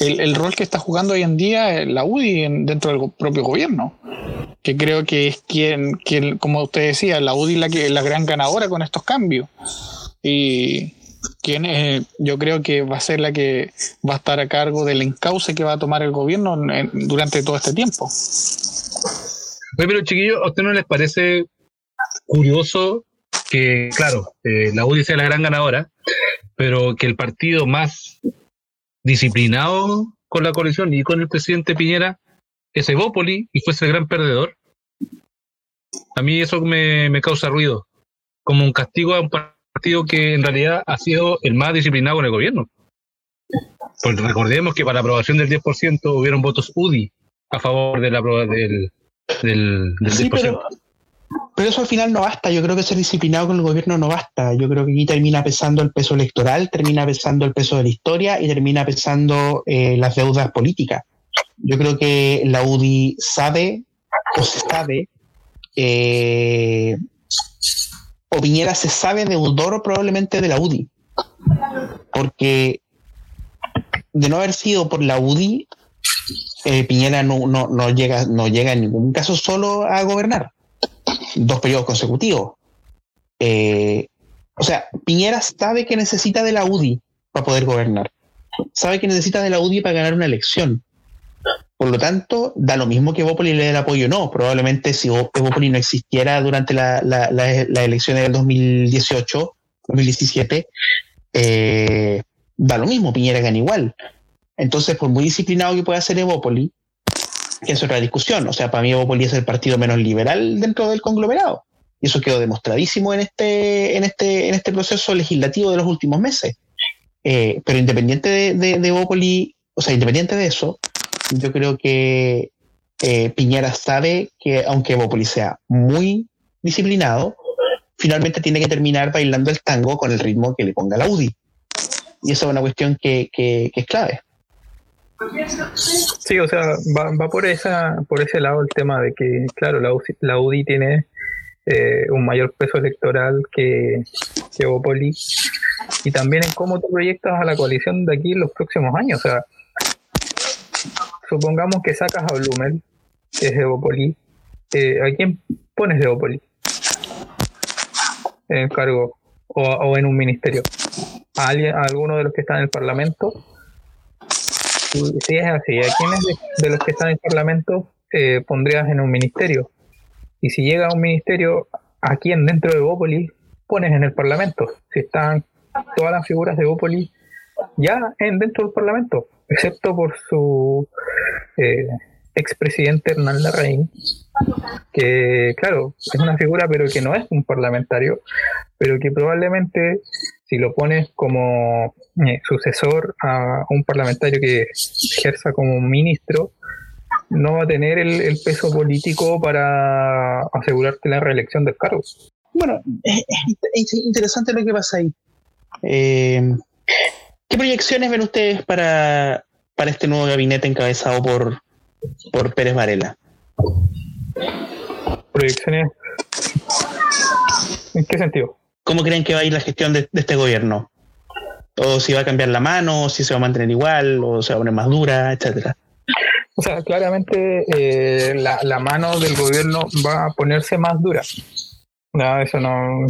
el, rol que está jugando hoy en día eh, la UDI en- dentro del propio gobierno que creo que es quien, quien como usted decía, la UDI la, que, la gran ganadora con estos cambios. Y quien yo creo que va a ser la que va a estar a cargo del encauce que va a tomar el gobierno durante todo este tiempo. Oye, pero chiquillos, ¿a usted no les parece curioso que, claro, eh, la UDI sea la gran ganadora, pero que el partido más disciplinado con la coalición y con el presidente Piñera es Evópoli y fuese el gran perdedor? A mí eso me, me causa ruido, como un castigo a un partido que en realidad ha sido el más disciplinado en el gobierno. Pues recordemos que para la aprobación del 10% hubieron votos UDI a favor de la del, del, del Sí, 10%. pero, pero eso al final no basta. Yo creo que ser disciplinado con el gobierno no basta. Yo creo que aquí termina pesando el peso electoral, termina pesando el peso de la historia y termina pesando eh, las deudas políticas. Yo creo que la UDI sabe o se sabe, eh, o Piñera se sabe deudor probablemente de la UDI. Porque de no haber sido por la UDI, eh, Piñera no, no, no, llega, no llega en ningún caso solo a gobernar. Dos periodos consecutivos. Eh, o sea, Piñera sabe que necesita de la UDI para poder gobernar. Sabe que necesita de la UDI para ganar una elección. Por lo tanto, da lo mismo que Evópoli le dé el apoyo no. Probablemente si Evópoli no existiera durante la, la, la, las elecciones del 2018, 2017, eh, da lo mismo, Piñera gana igual. Entonces, por muy disciplinado que pueda ser Evópoli, que es otra discusión. O sea, para mí Evópoli es el partido menos liberal dentro del conglomerado. Y eso quedó demostradísimo en este, en este, en este proceso legislativo de los últimos meses. Eh, pero independiente de, de, o sea, independiente de eso, yo creo que eh, Piñera sabe que aunque Evópoli sea muy disciplinado, finalmente tiene que terminar bailando el tango con el ritmo que le ponga la UDI. Y esa es una cuestión que es clave. Sí, o sea, va, va por esa por ese lado el tema de que, claro, la UCI, la UDI tiene eh, un mayor peso electoral que, que y también en cómo tú proyectas a la coalición de aquí en los próximos años. O sea, supongamos que sacas a Blumel, que es de Bópoli, eh, ¿a quién pones de Bópoli? En el cargo o, o en un ministerio. ¿A, alguien, a alguno de los que están en el Parlamento? Si es así, ¿a quiénes de, los que están en el Parlamento eh, pondrías en un ministerio? Y si llega a un ministerio, ¿a quién dentro de Bópoli pones en el Parlamento? Si están todas las figuras de Bópoli ya en dentro del Parlamento, excepto por su eh, expresidente Hernán Larraín, que claro, es una figura pero que no es un parlamentario, pero que probablemente si lo pones como eh, sucesor a un parlamentario que ejerza como ministro, no va a tener el, el peso político para asegurarte la reelección del cargo. Bueno, es, es- es interesante lo que pasa ahí. Eh, ¿Qué proyecciones ven ustedes para, para este nuevo gabinete encabezado por, por Pérez Varela? Proyecciones. ¿En qué sentido? ¿Cómo creen que va a ir la gestión de, de este gobierno? ¿O si va a cambiar la mano, o si se va a mantener igual, o se va a poner más dura, etcétera? O sea, claramente eh, la, la mano del gobierno va a ponerse más dura. No, eso no,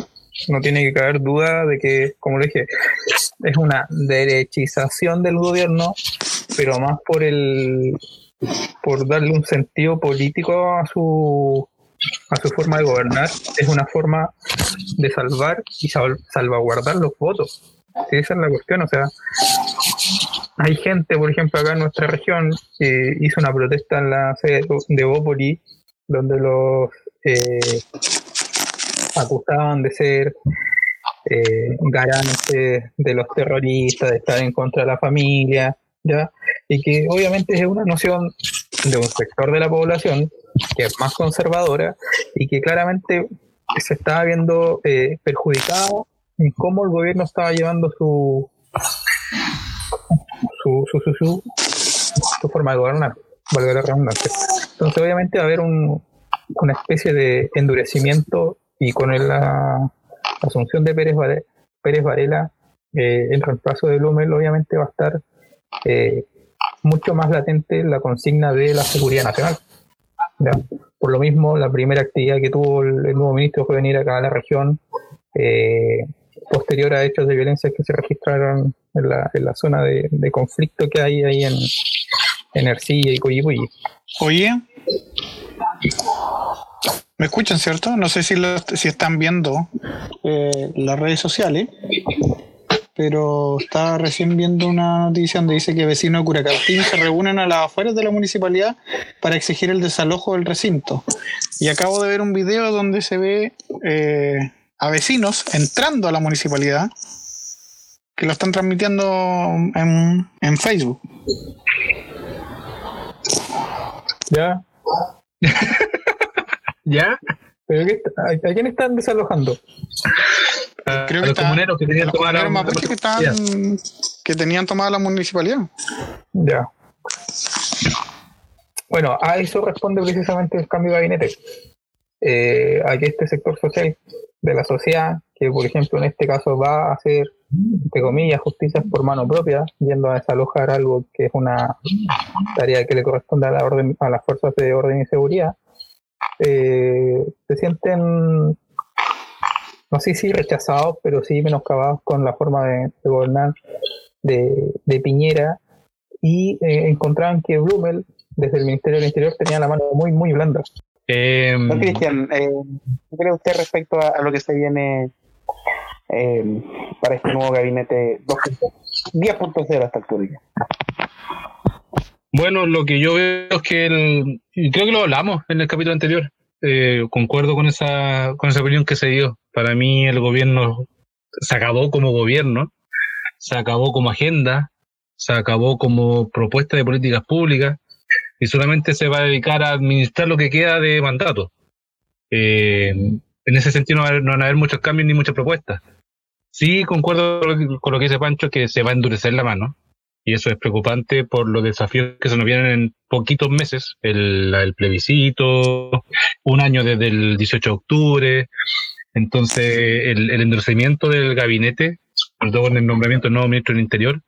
no tiene que caber duda de que, como le dije, es una derechización del gobierno, pero más por el por darle un sentido político a su a su forma de gobernar, es una forma de salvar y sal- salvaguardar los votos. Sí, esa es la cuestión, o sea, hay gente, por ejemplo, acá en nuestra región que hizo una protesta en la sede de Bópoli, donde los eh, acusaban de ser eh, garantes de los terroristas, de estar en contra de la familia, ¿ya? Y que obviamente es una noción de un sector de la población que es más conservadora y que claramente se estaba viendo eh, perjudicado en cómo el gobierno estaba llevando su su, su, su, su, forma de gobernar, valga la redundancia. Entonces, obviamente, va a haber un, una especie de endurecimiento y con la asunción de Pérez, Vare- Pérez Varela, eh, el reemplazo de Blumel, obviamente va a estar eh, mucho más latente la consigna de la seguridad nacional. Por lo mismo, la primera actividad que tuvo el nuevo ministro fue venir acá a la región, eh, posterior a hechos de violencia que se registraron en la, en la zona de, conflicto que hay ahí en, en Ercilla y Coyipulli. Oye, ¿me escuchan, cierto? No sé si, lo- si están viendo eh, las redes sociales, pero estaba recién viendo una noticia donde dice que vecinos de Curacautín se reúnen a las afueras de la municipalidad para exigir el desalojo del recinto. Y acabo de ver un video donde se ve eh, a vecinos entrando a la municipalidad que lo están transmitiendo en, en Facebook. ¿Ya? ¿Ya? ¿Pero qué, a, a quién están desalojando? A, Creo a que los está- comuneros que tenían tomada la- comuneros mapuches que, estaban, que tenían tomada la municipalidad. Ya. Bueno, a eso responde precisamente el cambio de gabinete. Eh, a que este sector social de la sociedad, que por ejemplo en este caso va a hacer, entre comillas, justicia por mano propia, yendo a desalojar algo que es una tarea que le corresponde a, la orden, a las fuerzas de orden y seguridad, eh, se sienten, no sé si rechazados, pero sí menoscabados con la forma de, de gobernar de, de Piñera y eh, encontraban que Blumel, desde el Ministerio del Interior, tenía la mano muy, muy blanda. Eh, Don Cristian, eh, ¿qué cree usted respecto a, a lo que se viene eh, para este nuevo gabinete 2.0, 10.0 a esta altura? Bueno, lo que yo veo es que el, creo que lo hablamos en el capítulo anterior. eh, concuerdo con esa, con esa opinión que se dio. Para mí el gobierno se acabó como gobierno, se acabó como agenda, se acabó como propuesta de políticas públicas y solamente se va a dedicar a administrar lo que queda de mandato. Eh, en ese sentido no, van a haber muchos cambios ni muchas propuestas. Sí, concuerdo con lo que- dice Pancho, que se va a endurecer la mano y eso es preocupante por los desafíos que se nos vienen en poquitos meses, el, el plebiscito, un año desde el 18 de octubre, entonces el, el endurecimiento del gabinete, sobre todo con el nombramiento del nuevo ministro del Interior,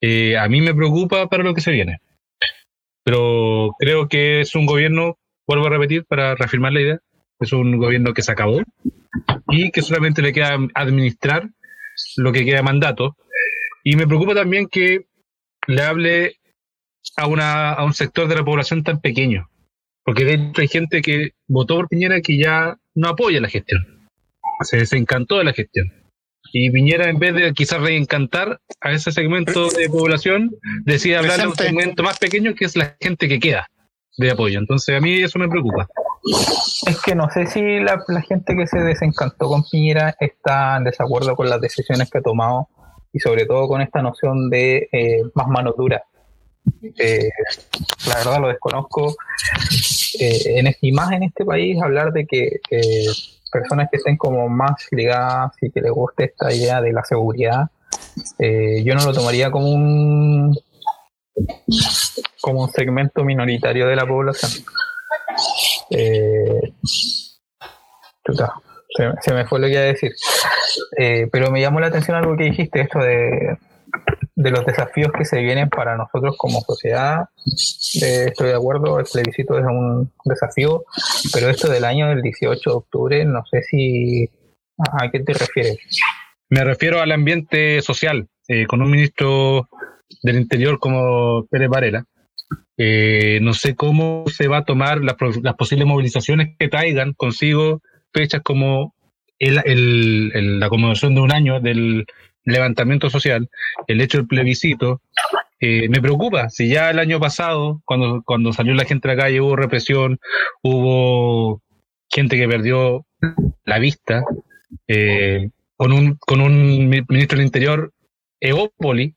eh, a mí me preocupa para lo que se viene. Pero creo que es un gobierno, vuelvo a repetir para reafirmar la idea, es un gobierno que se acabó y que solamente le queda administrar lo que queda mandato. Y me preocupa también que le hable a, una, a un sector de la población tan pequeño, porque de hecho hay gente que votó por Piñera que ya no apoya la gestión, se desencantó de la gestión. Y Piñera, en vez de quizás reencantar a ese segmento de población, decide hablar de un segmento más pequeño que es la gente que queda de apoyo. Entonces a mí eso me preocupa. Es que no sé si la, la gente que se desencantó con Piñera está en desacuerdo con las decisiones que ha tomado y sobre todo con esta noción de eh, más mano dura. Eh, la verdad lo desconozco. Eh, en, y más en este país hablar de que eh, personas que estén como más ligadas y que les guste esta idea de la seguridad, eh, yo no lo tomaría como un como un segmento minoritario de la población. Eh, chuta, se, se me fue lo que iba a decir. Eh, pero me llamó la atención algo que dijiste, esto de, de los desafíos que se vienen para nosotros como sociedad. Eh, estoy de acuerdo, el plebiscito es un desafío, pero esto del año del 18 de octubre, no sé si... ¿A qué te refieres? Me refiero al ambiente social, eh, con un ministro del Interior como Pérez Varela. Eh, no sé cómo se va a tomar las, las posibles movilizaciones que traigan consigo fechas como el, el- el- la conmemoración de un año del levantamiento social, el hecho del plebiscito. Eh, me preocupa, si ya el año pasado, cuando, cuando salió la gente a la calle, hubo represión, hubo gente que perdió la vista, eh, con un, con un mi- ministro del Interior Eópoli,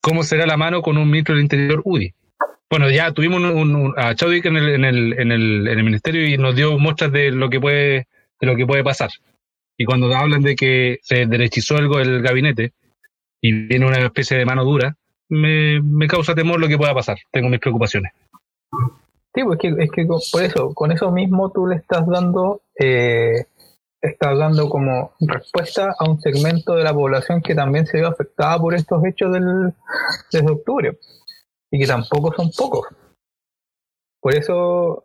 ¿cómo será la mano con un ministro del Interior UDI? Bueno, ya tuvimos un, a Chadwick en el, en, el, en, el, en el ministerio y nos dio muestras de lo que puede, de lo que puede pasar. Y cuando hablan de que se derechizó algo el gabinete y viene una especie de mano dura, me, me causa temor lo que pueda pasar. Tengo mis preocupaciones. Sí, pues que, es que por eso, con eso mismo tú le estás dando, eh, estás dando como respuesta a un segmento de la población que también se vio afectada por estos hechos del, desde octubre y que tampoco son pocos. Por eso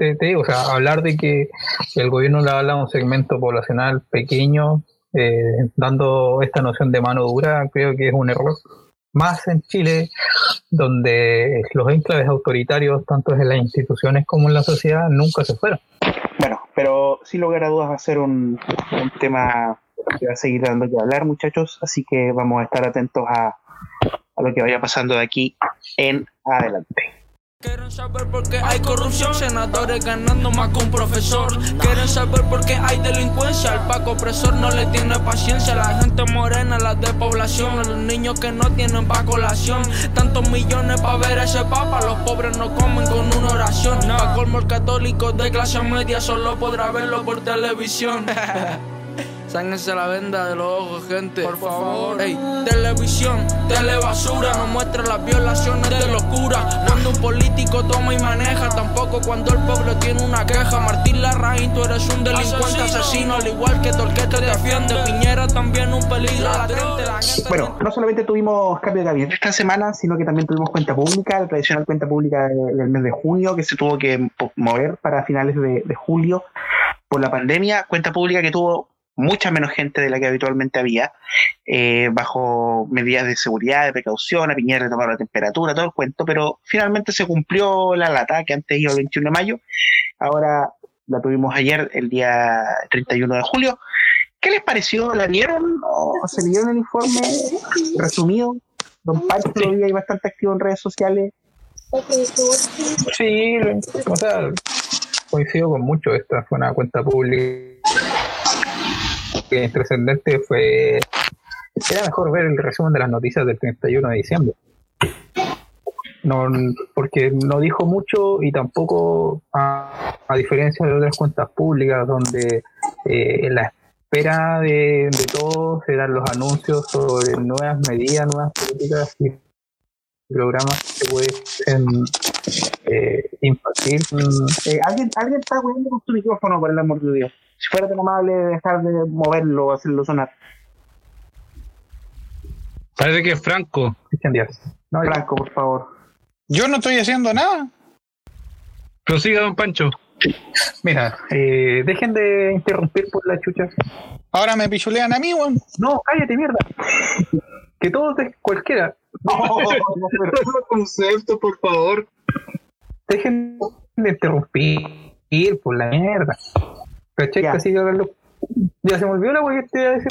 te, te o sea, hablar de que el gobierno le habla a un segmento poblacional pequeño, eh, dando esta noción de mano dura, creo que es un error. Más en Chile, donde los enclaves autoritarios, tanto en las instituciones como en la sociedad, nunca se fueron. Bueno, pero sin lugar a dudas va a ser un, un tema que va a seguir dando que hablar, muchachos, así que vamos a estar atentos a, a lo que vaya pasando de aquí en adelante. Quieren saber por qué hay corrupción, senadores ganando más que un profesor. Quieren saber por qué hay delincuencia, el Paco opresor no le tiene paciencia. La gente morena, la despoblación, los niños que no tienen pa' colación. Tantos millones pa' ver a ese papa, los pobres no comen con una oración. Pa' colmo el católico de clase media solo podrá verlo por televisión. Sáquense la venda de los ojos, gente. Por favor. Ey, televisión, telebasura. No muestra las violaciones de locura. Cuando un político toma y maneja. Tampoco cuando el pueblo tiene una queja. Martín Larraín, tú eres un delincuente asesino. Al igual que todo el que te defiende. Piñera también un peligro latente. La gente Bueno, no solamente tuvimos cambio de gabinete esta semana, sino que también tuvimos cuenta pública, la tradicional cuenta pública de- del mes de junio, que se tuvo que mover para finales de, de julio por la pandemia. Cuenta pública que tuvo mucha menos gente de la que habitualmente había, eh, bajo medidas de seguridad, de precaución, a Piñera le tomaron la temperatura, todo el cuento, pero finalmente se cumplió la lata que antes iba el 21 de mayo, ahora la tuvimos ayer, el día 31 de julio. ¿Qué les pareció? ¿La vieron o se leyeron el informe resumido? Don Pancho lo vi ahí bastante activo en redes sociales. Sí, o sea, coincido con mucho. Esta fue una cuenta pública que trascendente fue. Era mejor ver el resumen de las noticias del 31 de diciembre. No, porque no dijo mucho y tampoco, a, diferencia de otras cuentas públicas, donde eh, en la espera de, de todo se dan los anuncios sobre nuevas medidas, nuevas políticas y programas que pueden eh. Mm, Eh, ¿alguien, alguien está jugando con su micrófono, por el amor de Dios. Si fuera tan amable de dejar de moverlo o hacerlo sonar. Parece que es Franco. Cristian Díaz. No, Franco, por favor. Yo no estoy haciendo nada. Prosiga, don Pancho. Mira, eh, dejen de interrumpir por la chucha. Ahora me pichulean a mí, weón. No, cállate, mierda. Que todos, de- cualquiera, concepto, por favor. dejen de interrumpir por la mierda. ¿Cachai? Así que haganlo. Ya se me olvidó la wea que te iba a decir.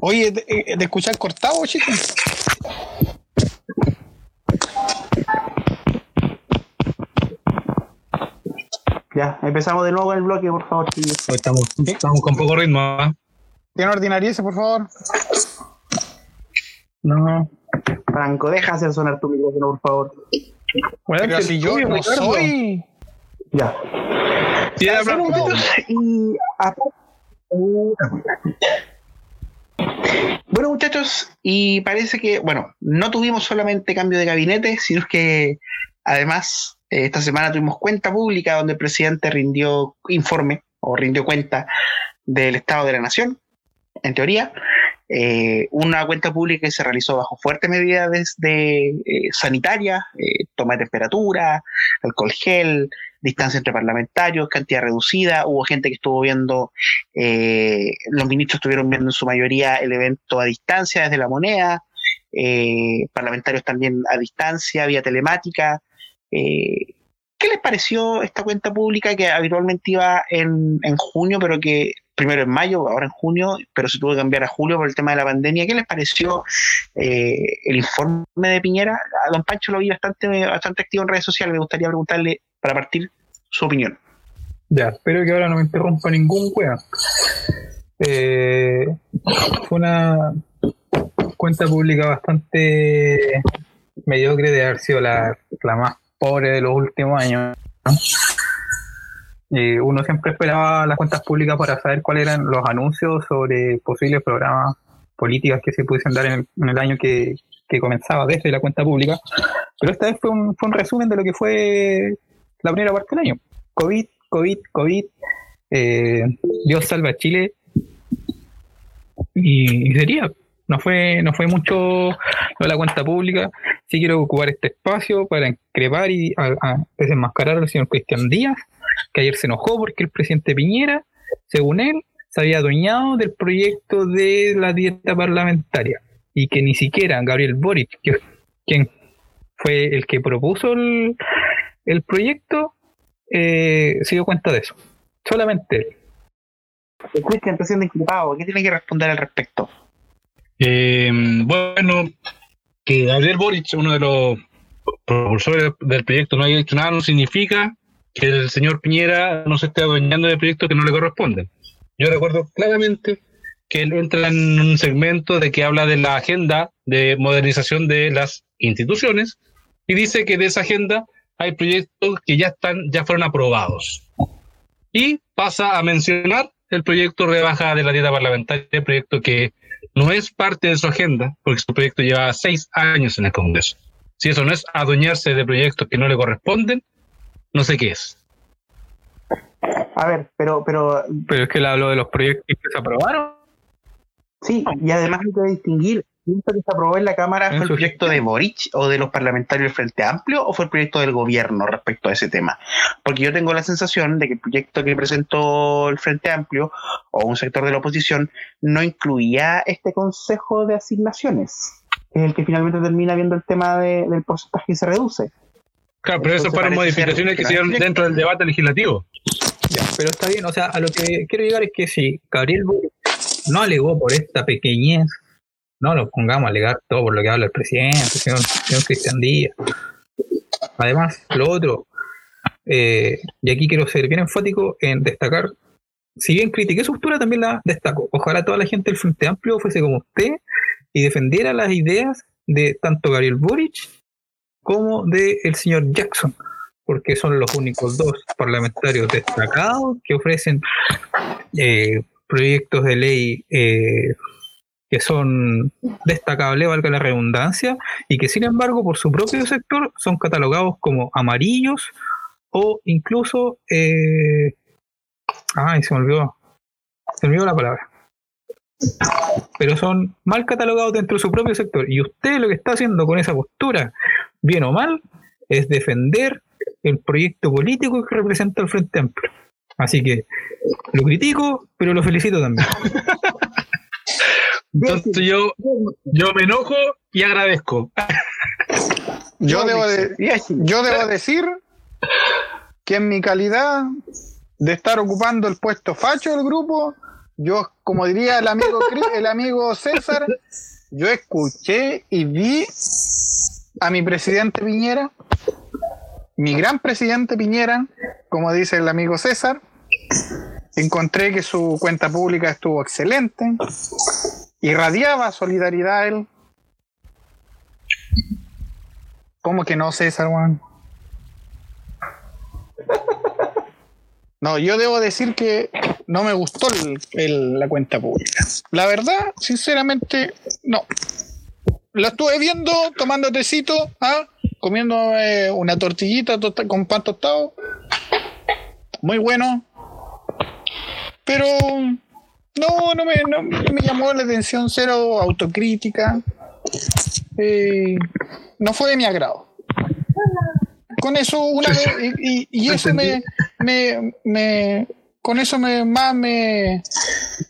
Oye, de, eh, de escuchar cortado, chicos. Ya, empezamos de nuevo con el bloque, por favor, Estamos, estamos con poco ritmo. ¿ah? Tiene ordinariese, por favor. No. Franco, deja hacer sonar tu micrófono, por favor. Weón, Pero si yo no soy. Ya. Sí, Y aparte- Bueno, muchachos, y parece que, bueno, no tuvimos solamente cambio de gabinete, sino que además eh, esta semana tuvimos cuenta pública donde el presidente rindió informe o rindió cuenta del Estado de la Nación, en teoría. Eh, una cuenta pública que se realizó bajo fuertes medidas de, de, eh, sanitarias, eh, toma de temperatura, alcohol gel, distancia entre parlamentarios, cantidad reducida, hubo gente que estuvo viendo, eh, los ministros estuvieron viendo en su mayoría el evento a distancia desde la moneda, eh, parlamentarios también a distancia, vía telemática. Eh, ¿Qué les pareció esta cuenta pública que habitualmente iba en, en junio, pero que primero en mayo, ahora en junio, pero se tuvo que cambiar a julio por el tema de la pandemia? ¿Qué les pareció eh, el informe de Piñera? A don Pancho lo vi bastante, bastante activo en redes sociales, me gustaría preguntarle para partir su opinión. Ya, espero que ahora no me interrumpa ningún weón. Eh, fue una cuenta pública bastante mediocre de haber sido la, la más pobre de los últimos años. uno siempre esperaba las cuentas públicas para saber cuáles eran los anuncios sobre posibles programas políticas que se pudiesen dar en el, en el año que, que comenzaba desde la cuenta pública. Pero esta vez fue un, fue un resumen de lo que fue la primera parte del año. COVID, COVID, COVID, eh, Dios salva a Chile. Y, sería, no fue, no fue mucho de la cuenta pública. Sí quiero ocupar este espacio para increpar y a- desenmascarar al señor Cristian Díaz, que ayer se enojó porque el presidente Piñera, según él, se había adueñado del proyecto de la dieta parlamentaria y que ni siquiera Gabriel Boric, quien fue el que propuso el, el proyecto, eh, se dio cuenta de eso. Solamente él. Cristian está siendo inculpado, ¿qué tiene que responder al respecto? Eh, bueno, que Gabriel Boric, uno de los propulsores del proyecto, no haya dicho nada, no significa que el señor Piñera no se esté adueñando de proyectos que no le corresponden. Yo recuerdo claramente que él entra en un segmento de que habla de la agenda de modernización de las instituciones y dice que de esa agenda hay proyectos que ya están, ya fueron aprobados. Y pasa a mencionar el proyecto rebaja de la dieta parlamentaria, el proyecto que no es parte de su agenda, porque su proyecto lleva seis años en el Congreso. Si eso no es adueñarse de proyectos que no le corresponden, no sé qué es. A ver, pero, pero Pero es que él habló de los proyectos que se aprobaron. sí, y además hay que distinguir, ¿esto que se aprobó en la Cámara fue el proyecto de Boric o de los parlamentarios del Frente Amplio o fue el proyecto del gobierno respecto a ese tema? Porque yo tengo la sensación de que el proyecto que presentó el Frente Amplio o un sector de la oposición no incluía este consejo de asignaciones, que es el que finalmente termina viendo el tema de- del porcentaje que se reduce. Claro, pero eso fueron modificaciones que se dieron dentro del debate legislativo. Ya, pero está bien, o sea, a lo que quiero llegar es que si Gabriel Boric no alegó por esta pequeñez, no lo pongamos a alegar todo por lo que habla el presidente, señor, señor Cristian Díaz. Además, lo otro, eh, y aquí quiero ser bien enfático en destacar, si bien critiqué su postura, también la destaco. Ojalá toda la gente del Frente Amplio fuese como usted y defendiera las ideas de tanto Gabriel Boric como del señor Jackson porque son los únicos dos parlamentarios destacados que ofrecen eh, proyectos de ley eh, que son destacables, valga la redundancia, y que sin embargo por su propio sector son catalogados como amarillos o incluso... Eh, ay, se me olvidó. Se me olvidó la palabra. Pero son mal catalogados dentro de su propio sector. Y usted lo que está haciendo con esa postura bien o mal, es defender el proyecto político que representa el Frente Amplio. Así que lo critico, pero lo felicito también. Entonces yo, yo me enojo y agradezco. Yo debo, de- yo debo decir que en mi calidad de estar ocupando el puesto facho del grupo, yo, como diría el amigo, el amigo César, yo escuché y vi a mi presidente Piñera, mi gran presidente Piñera, como dice el amigo César, encontré que su cuenta pública estuvo excelente, irradiaba solidaridad él. ¿Cómo que no, César, weón? No, yo debo decir que no me gustó el- la cuenta pública. La verdad, sinceramente, no. La estuve viendo, tomando tecito, ¿ah? comiendo una tortillita tota- con pan tostado. Muy bueno. Pero no, no me, no, me llamó la atención, cero autocrítica. Eh, no fue de mi agrado. Con eso una vez, y, y- y eso me, me, me- con eso me más me,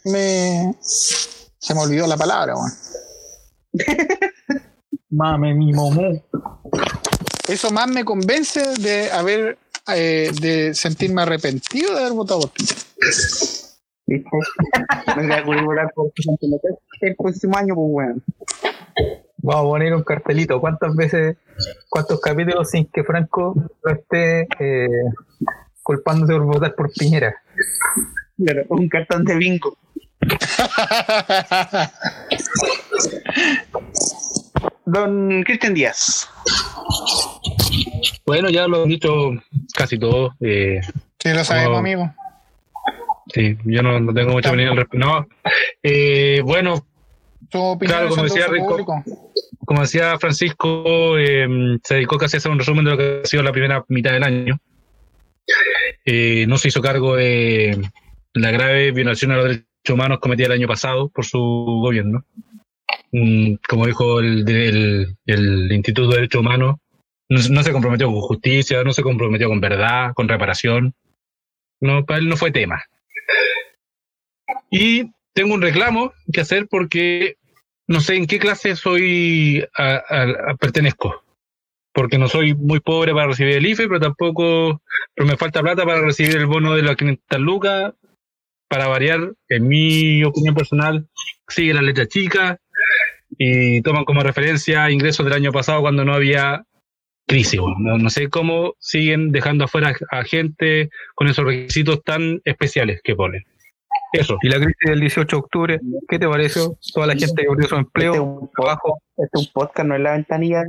me se me olvidó la palabra, weón. Mame, mi momú. Eso más me convence de haber eh, de sentirme arrepentido de haber votado por Piñera. ¿Viste? Me voy a por López el próximo año, pues, weón. Vamos a poner un cartelito. ¿Cuántas veces, cuántos capítulos sin que Franco lo esté eh, culpándose por votar por Piñera? Claro, un cartón de bingo. Don Cristian Díaz. Bueno, ya lo han dicho casi todos. eh, Sí, lo sabemos, Oh. amigo. Sí, yo no, no tengo mucha opinión al respecto. No, eh, bueno, Claro, como decía Rico. como decía Francisco, eh, se dedicó casi a hacer un resumen de lo que ha sido la primera mitad del año. Eh, no se hizo cargo de la grave violación a los derechos humanos cometida el año pasado por su gobierno. Como dijo el, el- el Instituto de Derechos Humanos, no, no se comprometió con justicia, no se comprometió con verdad, con reparación. No, para él no fue tema. Y tengo un reclamo que hacer porque no sé en qué clase soy a- pertenezco. Porque no soy muy pobre para recibir el IFE, pero tampoco, pero me falta plata para recibir el bono de las 500 lucas. Para variar, en mi opinión personal, sigue la letra chica y toman como referencia ingresos del año pasado cuando no había crisis. bueno. No, no sé cómo siguen dejando afuera a gente con esos requisitos tan especiales que ponen. Eso. Y la crisis del 18 de octubre, ¿qué te pareció? Toda la gente que perdió su Este empleo, un, trabajo. este es un podcast, no es la ventanilla.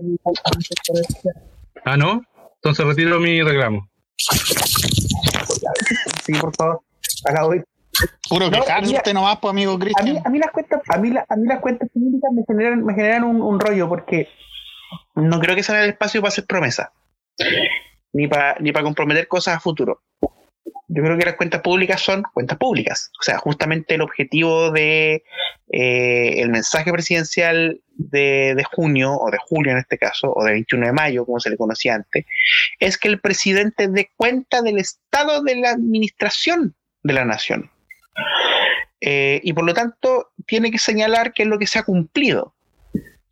Ah, ¿no? Entonces retiro mi reclamo. Sí, por favor. Acá voy. Puro No, quejarse mira, usted nomás, pues, amigo A mí, Cristian. a mí las cuentas, a mí, la- a mí las cuentas públicas me generan, me generan un, un rollo porque no creo que sea el espacio para hacer promesas. Ni para comprometer cosas a futuro. Yo creo que las cuentas públicas son cuentas públicas. O sea, justamente el objetivo de eh, el mensaje presidencial de, de junio, o de julio en este caso, o de 21 de mayo, como se le conocía antes, es que el presidente dé cuenta del estado de la administración de la nación. Eh, y por lo tanto tiene que señalar qué es lo que se ha cumplido.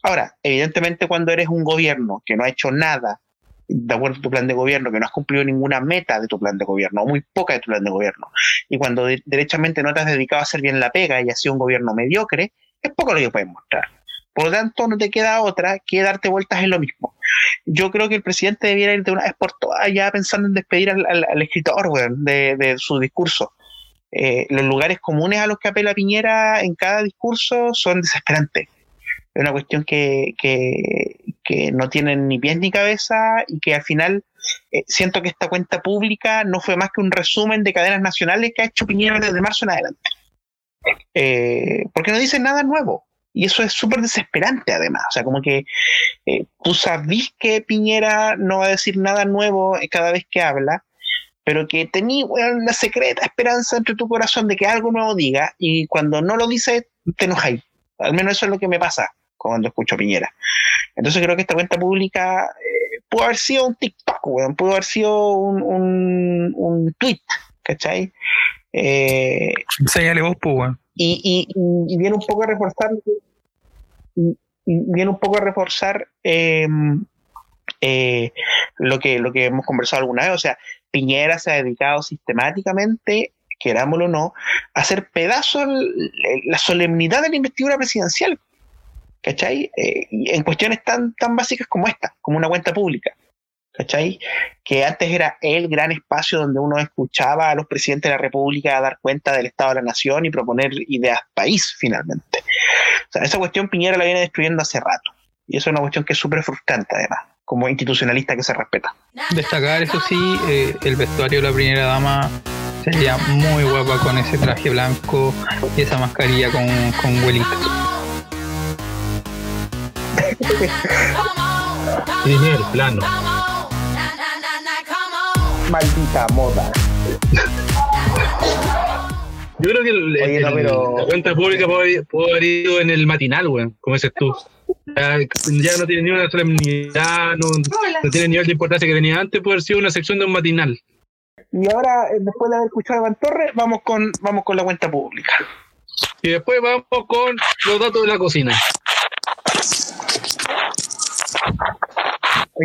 Ahora, evidentemente cuando eres un gobierno que no ha hecho nada de acuerdo a tu plan de gobierno, que no has cumplido ninguna meta de tu plan de gobierno, o muy poca de tu plan de gobierno, y cuando de- derechamente no te has dedicado a hacer bien la pega y has sido un gobierno mediocre, es poco lo que puedes mostrar. Por lo tanto, no te queda otra que darte vueltas en lo mismo. Yo creo que el presidente debiera ir de una vez por todas ya pensando en despedir al, escritor de su discurso. Eh, los lugares comunes a los que apela Piñera en cada discurso son desesperantes. Es una cuestión que, que, no tienen ni pies ni cabeza y que al final eh, siento que esta cuenta pública no fue más que un resumen de cadenas nacionales que ha hecho Piñera desde marzo en adelante. Eh, porque no dice nada nuevo. Y eso es súper desesperante además. O sea, como que eh, tú sabís que Piñera no va a decir nada nuevo cada vez que habla, pero que tenía la secreta esperanza entre tu corazón de que algo nuevo diga y cuando no lo dice te enojáis. Al menos eso es lo que me pasa cuando escucho a Piñera. Entonces creo que esta cuenta pública pudo haber sido un TikTok, weón, pudo haber sido un, un, un tweet, ¿cachai? Eh, vos, pues, weón. y, y, y- viene un poco a reforzar y, viene un poco a reforzar eh, eh, lo que lo que hemos conversado alguna vez o sea Piñera se ha dedicado sistemáticamente querámoslo o no a hacer pedazos el- la solemnidad de la investidura presidencial ¿cachai? Eh, en cuestiones tan tan básicas como esta como una cuenta pública ¿cachai? que antes era el gran espacio donde uno escuchaba a los presidentes de la República dar cuenta del Estado de la Nación y proponer ideas país, finalmente. O sea, esa cuestión Piñera la viene destruyendo hace rato. Y eso es una cuestión que es súper frustrante, además, como institucionalista que se respeta. Destacar, eso sí, eh, el vestuario de la primera dama se veía muy guapa con ese traje blanco y esa mascarilla con, con huelitas. Primer plano. Maldita moda. Yo creo que el- Oye, no, el- pero- la cuenta pública pudo haber, ido en el matinal, weón, como dices tú. Ya, ya no tiene ni una solemnidad, no, no tiene el nivel de importancia que tenía antes, puede haber sido una sección de un matinal. Y ahora, eh, después de haber escuchado a Iván Torres, vamos con, vamos con la cuenta pública. Y después vamos con los datos de la cocina.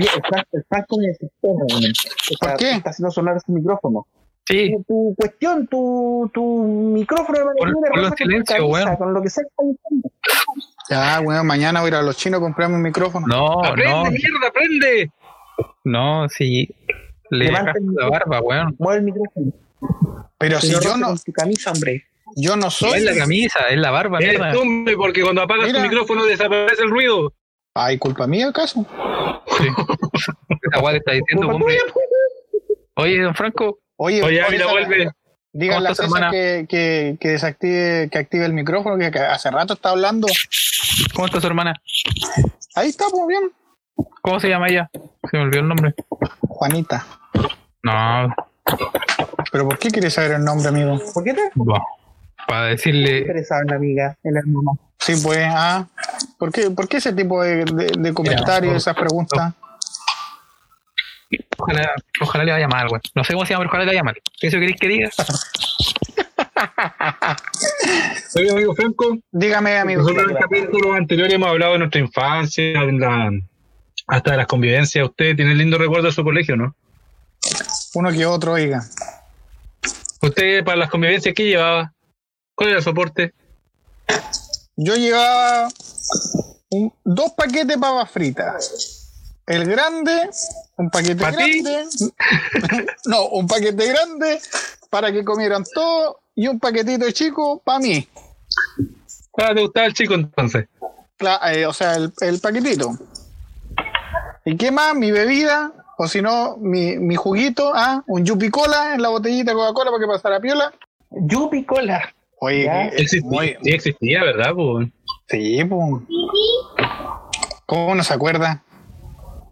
Oye, el Frank, el Franco me desespera, ¿Por qué? Está haciendo sonar su micrófono. Sí, Tu, tu cuestión, tu, tu micrófono de manera silencio, con lo que sea. Ya, weón, mañana voy a ir a los chinos a comprarme un micrófono. no, ¡Aprende, no, mierda, aprende! no, sí. Le Levanta la barba, weón. Mueve el micrófono. Pero si yo no, tu camisa, hombre. yo no No soy. es la camisa, es la barba, mierda. porque cuando apagas Mira. tu micrófono desaparece el ruido. Ay, culpa mía, ¿acaso? Sí. Esa le está diciendo, hombre. pues. Oye, don Franco, Oye, Oye, oye, mira, vuelve. díganle a ¿Cómo estás, César hermana? que, que, que desactive, que active el micrófono, que hace rato está hablando. ¿cómo está su hermana? Ahí está, pues bien. ¿Cómo se llama ella? Se me olvidó el nombre. Juanita. No, ¿Pero por qué quieres saber el nombre, amigo? ¿Por qué te va. Para decirle, la amiga, en la hermana? Sí, pues, ah. ¿Por qué, por qué ese tipo de, de- de comentarios, esas preguntas? ojalá, ojalá le vaya mal, güey. No sé cómo se llama, pero ojalá le vaya mal. ¿Eso queréis que diga? Oye, amigo Franco, Dígame, amigo. nosotros en capítulos anteriores hemos hablado de nuestra infancia, de la- hasta de las convivencias. Usted tiene lindo recuerdo de su colegio, ¿no? Uno que otro, oiga. ¿Usted para las convivencias qué llevaba? ¿Cuál era el soporte? Yo llevaba un- dos paquetes de papas fritas. El grande, un paquete grande. no, un paquete grande para que comieran todo y un paquetito chico para mí. Ah, ¿te gustaba el chico entonces? Eh, o sea, el, el paquetito. ¿Y qué más? Mi bebida, o si no, mi, mi juguito, ah, un Yupi Cola en la botellita de Coca-Cola para que pasara piola. Yupi Cola. Oye, Ya. que- Existía, muy- sí existía, ¿verdad? Pues? sí, pues. ¿Cómo no se acuerda?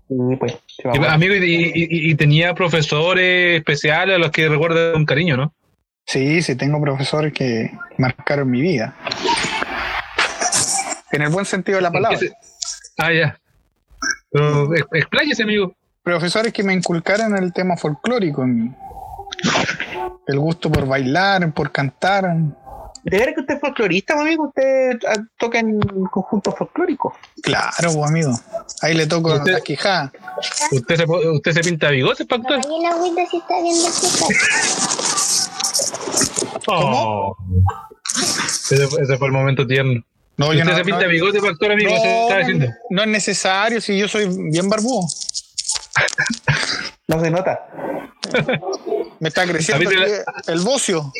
Sí, pues. sí, Y, vamos. amigo, y, y- y- y tenía profesores especiales a los que recuerda con cariño, ¿no? Sí, sí, tengo profesores que marcaron mi vida. En el buen sentido de la palabra. Ah, ya. Pero ex- expláyese, amigo. Profesores que me inculcaron el tema folclórico en mí. El gusto por bailar, por cantar. ¿De ver que usted es folclorista, mi amigo? ¿Usted ah, toca en conjuntos folclóricos? Claro, pues, amigo. Ahí le toco Usted- la quijada. ¿Usted se, usted se pinta bigotes para actuar? Ahí el agüita sí está viendo. Oh. Ese, fue- ese fue el momento tierno. No, yo ¿Usted no, se pinta no- bigotes para actuar, amigo? no, no es necesario, si yo soy bien barbudo. No se nota. Me está creciendo A mí te aquí el bocio.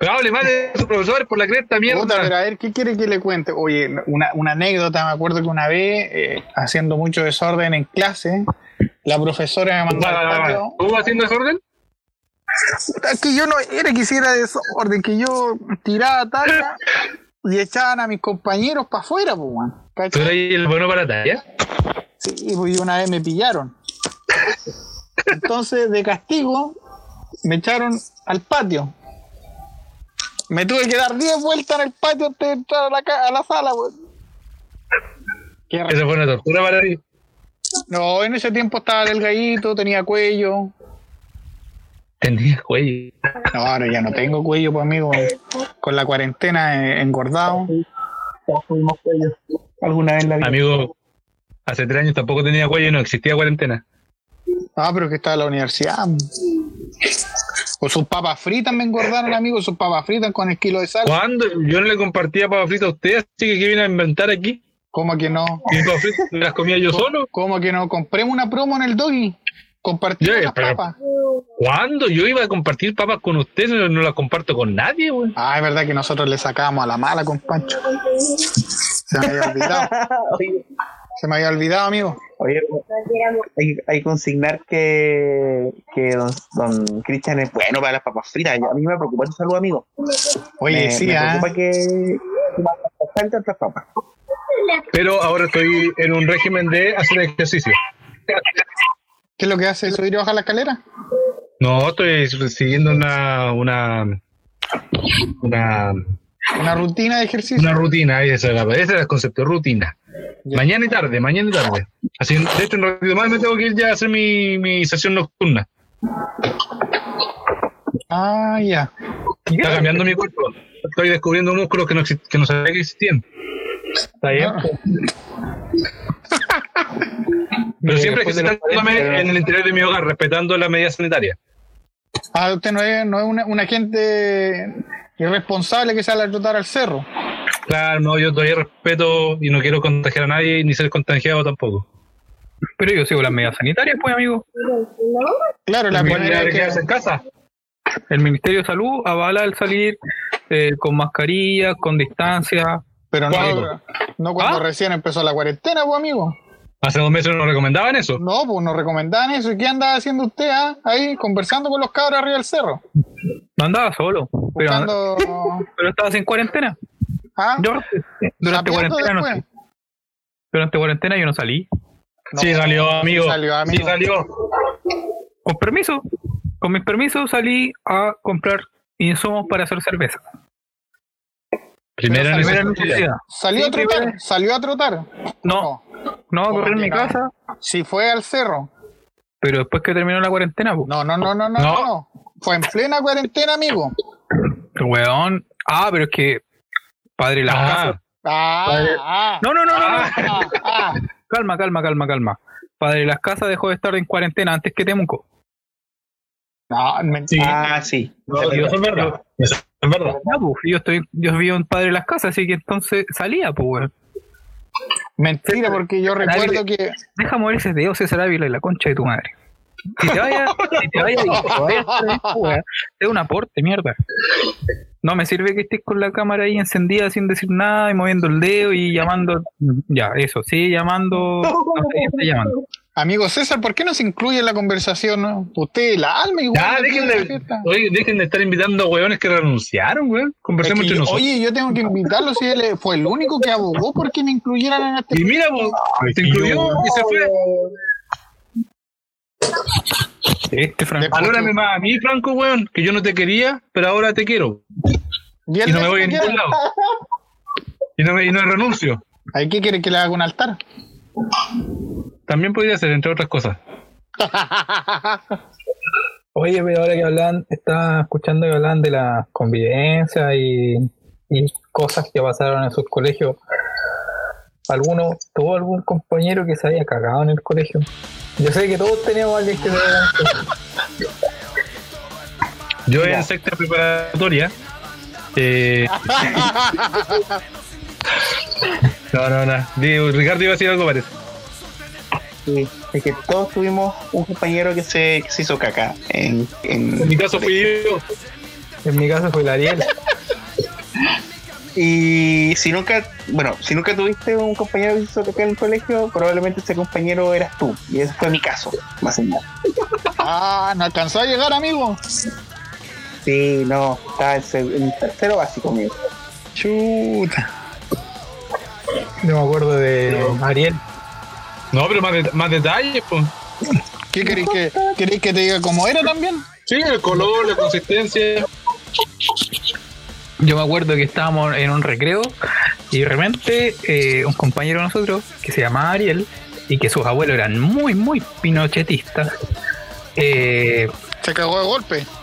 Pero hable más de sus profesores por la cresta, Puta, pero mierda. a ver, ¿qué quiere que le cuente? Oye, una, una anécdota, me acuerdo que una vez, eh, haciendo mucho desorden en clase, la profesora me mandó. ¿Tú haciendo desorden? Que yo no era que hiciera desorden, que yo tiraba talla y echaban a mis compañeros para afuera, pues, weón. ¿Tú eres el bueno para talla? Sí, pues y una vez me pillaron. Entonces, de castigo, me echaron al patio. Me tuve que dar 10 vueltas en el patio antes de entrar a la, ca- a la sala, weón. Esa fue una tortura para ti. No, en ese tiempo estaba delgadito, tenía cuello. Tenía cuello. No, ahora ya no tengo cuello, pues amigo. Con la cuarentena engordado. Todos tuvimos cuello alguna vez en la vida. Amigo, hace tres años tampoco tenía cuello y no existía cuarentena. Ah, pero que estaba en la universidad. O sus papas fritas me engordaron, amigo. Sus papas fritas con el kilo de sal. ¿Cuándo? Yo no le compartía papas fritas a usted, así que ¿qué viene a inventar aquí? ¿Cómo que no? ¿Y papas fritas las comía yo solo? ¿Cómo que no? Compremos una promo en el doggy. Compartimos Ya, las papas. ¿Cuándo? Yo iba a compartir papas con usted, no, no las comparto con nadie, güey. Ah, es verdad que nosotros le sacábamos a la mala con Pancho. Se me había olvidado. Se me había olvidado, amigo. oye, hay, hay que consignar que, que don, don Cristian es bueno para las papas fritas. A mí me preocupa su salud, amigo. Oye, me, sí, me ¿ah? preocupa que otras papas. Pero ahora estoy en un régimen de hacer ejercicio. ¿Qué es lo que hace? ¿Subir y bajar la escalera? No, estoy siguiendo una una una, Una rutina de ejercicio. una rutina, ese era, ese era el concepto, rutina. Mañana y tarde, mañana y tarde. Así, de hecho, en un ratito más me tengo que ir ya a hacer mi, mi sesión nocturna. Ah, ya. Está cambiando mi cuerpo. Estoy descubriendo músculos que no, que no sabía que existían. Está bien. Ah. Pero Eh, siempre ejercitándome 40, en el interior de mi hogar, respetando las medidas sanitarias. Ah, usted no es, no es una, una gente irresponsable que sale a trotar al cerro. Claro, no, yo todavía respeto y no quiero contagiar a nadie ni ser contagiado tampoco. Pero yo sigo las medidas sanitarias, pues, amigo. Claro, la ¿Cuál primera es vez quedarse que, en casa? El Ministerio de Salud avala el salir eh, con mascarilla, con distancia. pero no, no cuando ¿Ah? recién empezó la cuarentena, pues amigo. Hace dos meses nos recomendaban eso. No, pues nos recomendaban eso. ¿Y qué anda haciendo usted ah? ahí conversando con los cabros arriba del cerro? No andaba solo, pero, Buscando. pero estaba sin cuarentena. ¿Ah? Yo, durante cuarentena no después. durante cuarentena yo no salí. No, sí, salió, amigo. salió, amigo. Sí, salió. Con permiso, con mis permisos salí a comprar insumos para hacer cerveza. Primera Primera necesidad. necesidad. Salió Sí, a trotar, primera- salió a trotar. No, no, a ¿Cómo correr en mi no? casa, Si fue al cerro. pero después que terminó la cuarentena, pues, No, no, no, no, no, No. no. no. Fue en plena cuarentena, amigo. weón. Ah, pero es que padre las Ah, casas. Ah, Padre- ah, No, no, no, no, no. ah, ah. Calma, calma, calma, calma. Padre las casas dejó de estar en cuarentena antes que Temuco. No, mentira. Ah, sí. no, eso es verdad. Eso es verdad. Pues, yo estoy, yo vivo en Padre las casas, así que entonces salía, pues, weón. Mentira, porque yo recuerdo que. Deja mover ese dedo, César Ávila, y la concha de tu madre. Si te vayas, si te vayas, te es un aporte, mierda. No me sirve que estés con la cámara ahí encendida sin decir nada y moviendo el dedo y llamando. Ya, eso, sigue llamando. No sé quién está llamando. Amigo César, ¿por qué no se incluye en la conversación? no? Usted, la alma igual. Ya, de dejen de, oye, dejen de estar invitando a hueones que renunciaron, weón. Es Conversemos que entre yo- nosotros. oye, yo tengo que invitarlo si él fue el único que abogó porque me incluyeran en este. Y mira, vos, se incluyó y se fue. Este Franco. Valórame más a mí, Franco, weón, que yo no te quería, pero ahora te quiero. Y no me voy a que ningún lado. Y no, me, y no renuncio. ¿Ahí qué quiere que le haga un altar? También podría ser, entre otras cosas. Oye, pero ahora que hablan, estaba escuchando que hablan de la convivencia y, y cosas que pasaron en sus colegios. ¿Alguno tuvo algún compañero que se había cagado en el colegio? Yo sé que todos teníamos alguien que se Yo en sexta preparatoria. Eh, no, no, no. Ricardo iba a decir algo, parece. Sí, es que todos tuvimos un compañero que se, que se hizo caca. En, en- En mi caso fui yo. En mi caso fue el Ariel. Y si nunca, bueno, si nunca tuviste un compañero que se hizo caca en el colegio, probablemente ese compañero eras tú. Y ese fue mi caso, más allá. Ah, no alcanzó a llegar, amigo. Sí, no, estaba en se- en tercero básico mío. Chuta. Yo me acuerdo de Ariel. No, pero más, de- más detalles, pues. ¿Qué queréis que, queréis que te diga cómo era también? Sí, el color, la consistencia. Yo me acuerdo que estábamos en un recreo y de repente eh, un compañero de nosotros que se llamaba Ariel y que sus abuelos eran muy, muy pinochetistas, eh, Se cagó de golpe.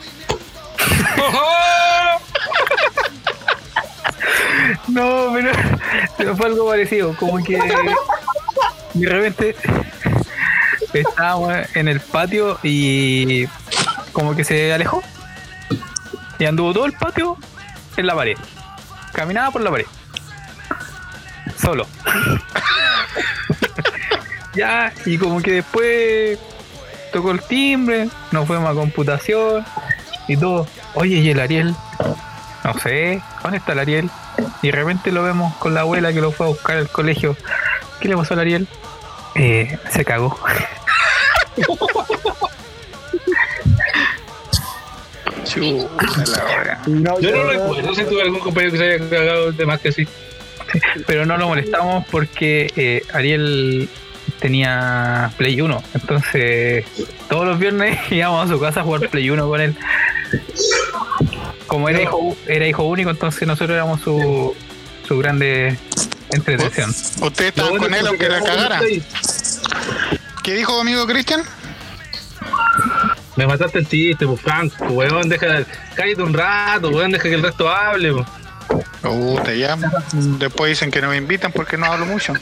No, pero, pero fue algo parecido, como que de repente estábamos en el patio y como que se alejó y anduvo todo el patio en la pared. Caminaba por la pared. Solo. ya, y como que después tocó el timbre, nos fuimos a computación y todo. Oye, ¿y el Ariel? No sé, ¿dónde está el Ariel? Y de repente lo vemos con la abuela que lo fue a buscar al colegio. ¿Qué le pasó al Ariel? Eh, se cagó. No, Yo no recuerdo si tuve algún compañero que se haya cagado de más que sí. Pero no lo molestamos porque eh, Ariel tenía Play 1. Entonces, todos los viernes íbamos a su casa a jugar Play 1 con él. Como era hijo, era hijo único, entonces nosotros éramos su, su grande entretención. Ustedes estaban bueno con él que aunque la cagara. ¿Qué dijo amigo Cristian? Me mataste el chiste, pues Franco, weón, deja, cállate un rato, weón, deja que el resto hable, pues. Puta, ya. Después dicen que no me invitan porque no hablo mucho.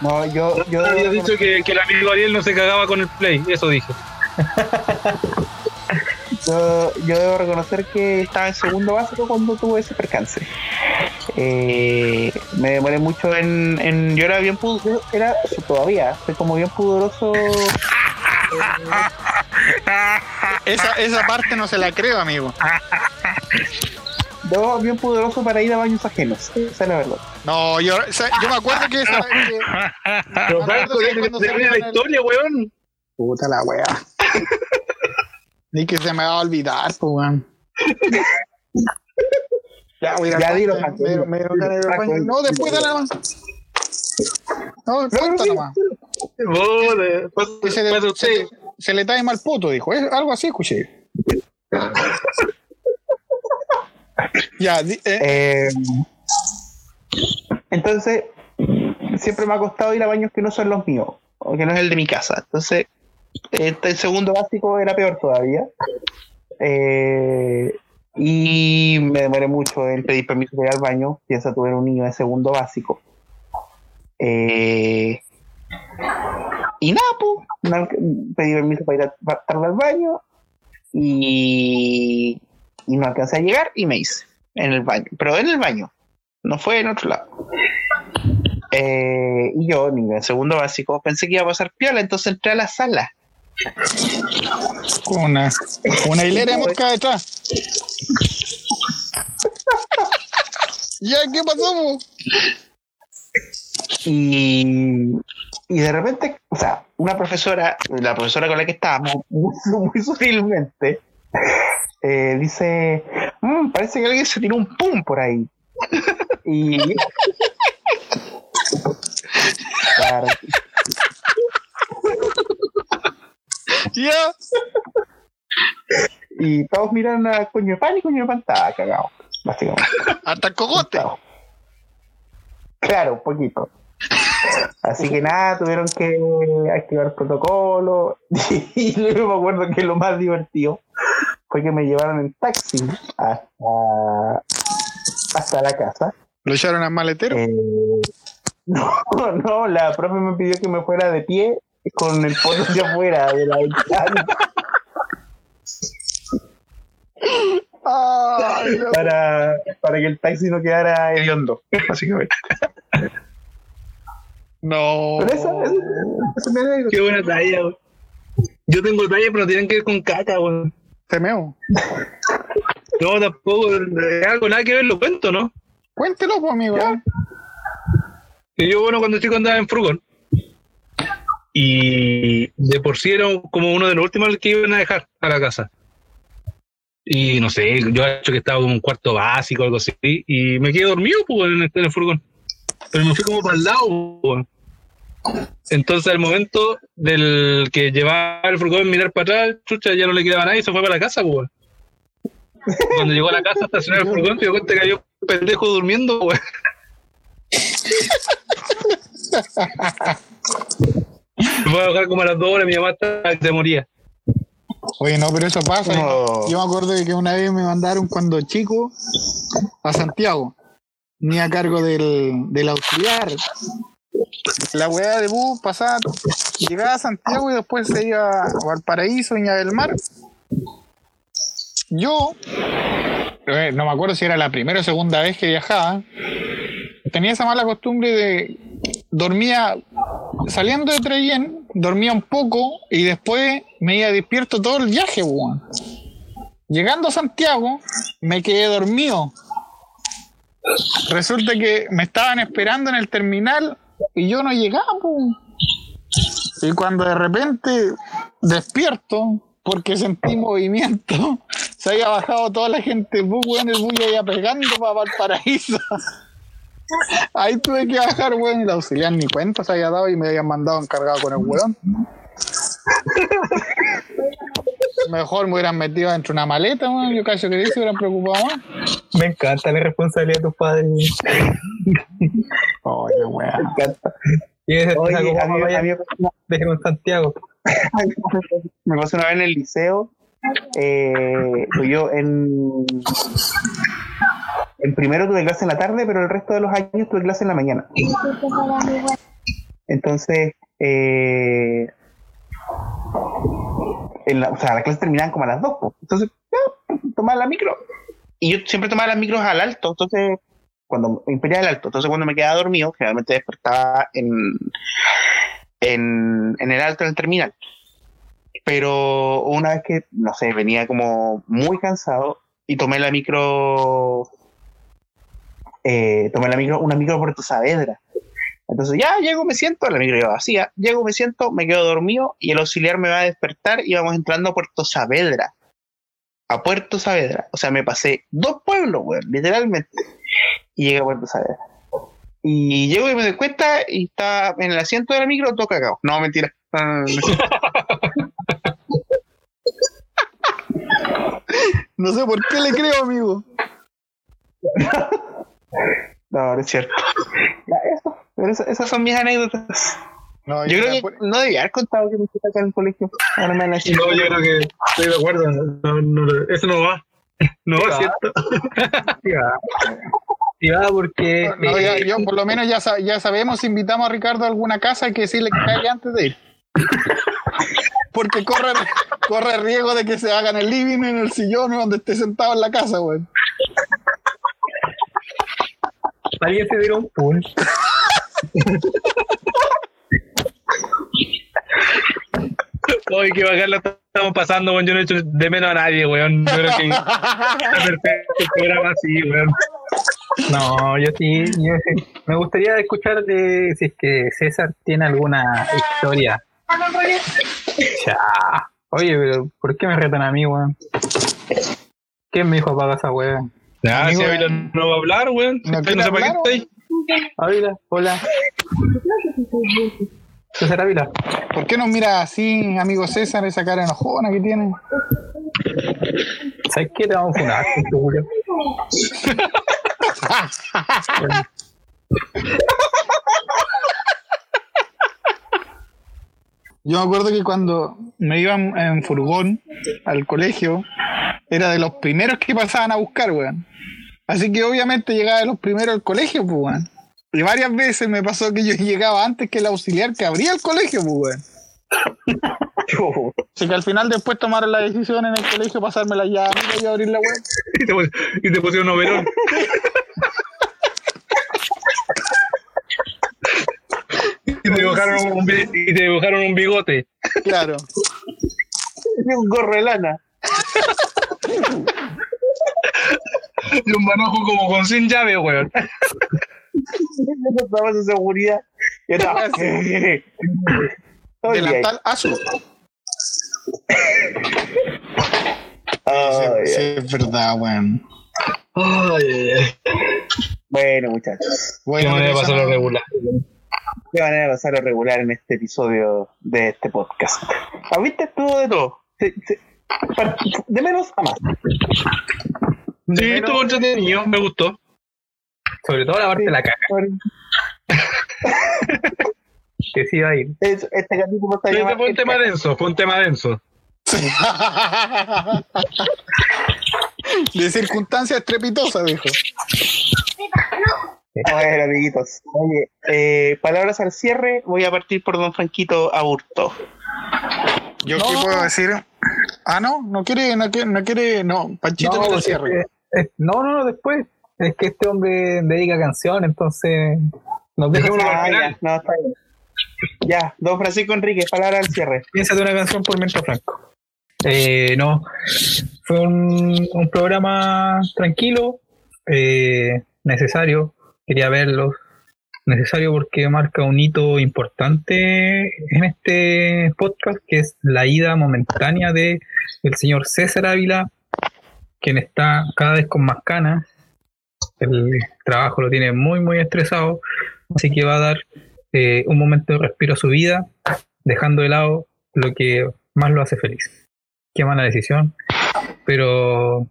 no, yo, yo, Había dicho que, que el amigo Ariel no se cagaba con el play, eso dije. yo, yo debo reconocer que estaba en segundo básico cuando tuve ese percance. Eh, me demoré mucho en, en- Yo era bien pudoroso. Era todavía. Soy como bien pudoroso. Esa, esa parte no se la creo, amigo. No, bien pudoroso para ir a baños ajenos. Esa es la verdad. No, yo, o sea, yo me acuerdo que esa. que- Pero cuando se termina la historia, weón. Puta la wea. Ni que se me va a olvidar, pues, weón. Ya, voy a Ya dilo, me- Franco, me- me- me- Franco, No, después dale nomás. No, cuenta nomás. Que se, le, pasa se, usted. se le trae mal puto, dijo. Es algo así, escuché. Ya, di- eh, Eh, entonces, siempre me ha costado ir a baños que no son los míos, o que no es el de mi casa. Entonces, este, el segundo básico era peor todavía. Eh, y me demoré mucho en pedir permiso para ir al baño. Piensa, tuve un niño de segundo básico. Eh, y nada, pues, pedí permiso para ir a, para al baño. Y, no alcancé a llegar y me hice en el baño, pero en el baño, no fue en otro lado. Eh, y yo, en segundo básico, pensé que iba a pasar piola, entonces entré a la sala. Con una, una hilera de mosca detrás. ya, ¿qué pasó? Y, y de repente, o sea, una profesora, la profesora con la que estábamos, muy, muy sutilmente, eh, dice, "Mm, parece que alguien se tiró un pum por ahí. Y... Claro, Ya. y todos miran a Coño de Pan y Coño de Pan estaba cagado, básicamente. Hasta el cogote. Claro. Claro, un poquito. Así que nada, tuvieron que activar el protocolo. Y luego me acuerdo que lo más divertido fue que me llevaron en taxi hasta, hasta la casa. Lo echaron al maletero. Eh, no, no, la profe me pidió que me fuera de pie con el poto hacia afuera de la ventana Ay, no. para, para que el taxi no quedara hediondo, básicamente. No. Pero esa, esa, esa es anécdota. Qué buena talla, weón. Yo tengo talla, pero no tienen que ver con caca, weón. Te meo. No, tampoco, eh, algo nada que ver, lo cuento, ¿no? Cuéntelo, pues, amigo. ¿eh? Que yo, bueno, cuando chico andaba en furgón. Y de por sí era como uno de los últimos que iban a dejar a la casa. Y no sé, yo he hecho que estaba como un cuarto básico o algo así. Y me quedé dormido pues, en, el, furgón. Pero me fui como para el lado. pues. Entonces, al momento del que llevaba el furgón mirar para atrás, chucha, ya no le quedaba nadie y se fue para la casa. Pues. Cuando llegó a la casa, estacionó el furgón, se dio cuenta que un pendejo durmiendo. Pues. Me voy a bajar como a las dos horas, mi mamá está- se moría. Oye, no, pero eso pasa. No. Yo me acuerdo de que una vez me mandaron cuando chico a Santiago. Ni a cargo del, del auxiliar. La weá de bus pasaba, llegaba a Santiago y después se iba a Valparaíso, Viña del Mar. Yo, eh, no me acuerdo si era la primera o segunda vez que viajaba, tenía esa mala costumbre de dormía saliendo de Trevién, dormía un poco y después me iba despierto todo el viaje, weón. Llegando a Santiago, me quedé dormido. Resulta que me estaban esperando en el terminal y yo no llegaba. Y cuando de repente despierto, porque sentí movimiento, se había bajado toda la gente weón, el bus ya pegando para Valparaíso. Ahí tuve que bajar, weón, y la auxiliar ni cuenta se había dado y me habían mandado encargado con el weón. Mejor me hubieran metido dentro de una maleta, weón. Yo casi que dice, se hubieran preocupado más. Me encanta la responsabilidad de tus padres. Oye, weón. Me encanta. Y ese Oye, a mí, vaya, a mí en Santiago. me pasó una vez en el liceo. Eh, pues yo en, en primero tuve clase en la tarde, pero el resto de los años tuve clase en la mañana. Entonces, eh, la, o sea, las clases terminaban como a las 2. po. Entonces, ya, tomaba la micro. Y yo siempre tomaba las micros al alto. Entonces, cuando impedía el alto. Entonces, cuando me quedaba dormido, generalmente despertaba en, en, en el alto, en el terminal. Pero una vez que, no sé, venía como muy cansado y tomé la micro. eh, tomé la micro, una micro Puerto Saavedra. Entonces ya llego, me siento, la micro iba vacía, llego, me siento, me quedo dormido y el auxiliar me va a despertar y vamos entrando a Puerto Saavedra. A Puerto Saavedra. O sea, me pasé dos pueblos, weón, literalmente. Y llegué a Puerto Saavedra. Y llego y me doy cuenta y está en el asiento de la micro todo cagado. No, mentira. No, no, no, no. Sé por qué le creo, amigo. No, no es cierto. Ya, eso. Pero eso- esas son mis anécdotas. No, Yo yo creo que por- no debía haber contado que me fui acá en el colegio. Ahora me van a decir. No, yo creo que estoy de acuerdo. No, no, eso no va. No va, va. ¿cierto? Sí, va. Sí, va porque. no, ya- eh, yo por lo menos ya, ya sabemos si invitamos a Ricardo a alguna casa hay que decirle que caiga antes de ir. Porque corre, corre riesgo de que se haga en el living, en el sillón o donde esté sentado en la casa, güey. alguien se dio un pool. Oye, que bacán estamos pasando, weón. Yo no he hecho de menos a nadie, weón. No, yo sí. Me gustaría escuchar de si es que César tiene alguna historia. Ya. Oye, pero ¿por qué me retan a mí, weón? ¿Quién me dijo apaga esa weón? Ya, si Ávila no va a hablar, weón. ¿no no sepa qué hablar, está ahí. Ávila, hola. César Ávila. ¿Por qué nos mira así, amigo César, esa cara enojona que tiene? ¿Sabes qué? Te vamos a funar, seguro. Yo me acuerdo que cuando me iban en furgón al colegio, era de los primeros que pasaban a buscar, weón. Así que obviamente llegaba de los primeros al colegio, pues, weón. Y varias veces me pasó que yo llegaba antes que el auxiliar que abría el colegio, pues, weón. Así que al final después tomaron la decisión en el colegio pasarme la llave y abrir la web. Y te, pus- y te pusieron un overón. y, te dibujaron un, y te dibujaron un bigote. Claro. un gorro de lana. Y un manojo como con sin llave, weón. Estaba de seguridad. Y. Oye, Delantal azul. ay, Sí, ay. es verdad, weón. Bueno, muchachos. Qué Bueno, manera de pero eso pasarlo no- regular. Qué manera de pasar a regular en este episodio de este podcast. ¿Viste estuvo de todo? Se- se- pa- De menos a más. Sí, estuvo entretenido, me gustó. Sobre todo la parte de la caca. que sí va a ir. Es- Este capítulo está Este llamado- fue un tema denso, fue un tema denso. De circunstancias estrepitosas, dijo. Bueno, amiguitos. Oye, eh, palabras al cierre. Voy a partir por don Franquito Aburto. ¿Yo qué puedo decir? Ah, no, no quiere, no quiere, no quiere, no, Panchito no, porque cierre. es que- es- no, no, no, después. Es que este hombre dedica canción, entonces. Nos deja Dejémoslo Ah, ya, no, está bien. Ya, don Francisco Enrique, palabras al cierre. Piénsate una canción por mientras Franco. Eh, no, fue un, un programa tranquilo, eh, necesario, quería verlo, necesario porque marca un hito importante en este podcast, que es la ida momentánea de el señor César Ávila, quien está cada vez con más canas, el trabajo lo tiene muy, muy estresado, así que va a dar eh, un momento de respiro a su vida, dejando de lado lo que más lo hace feliz. Qué mala decisión, pero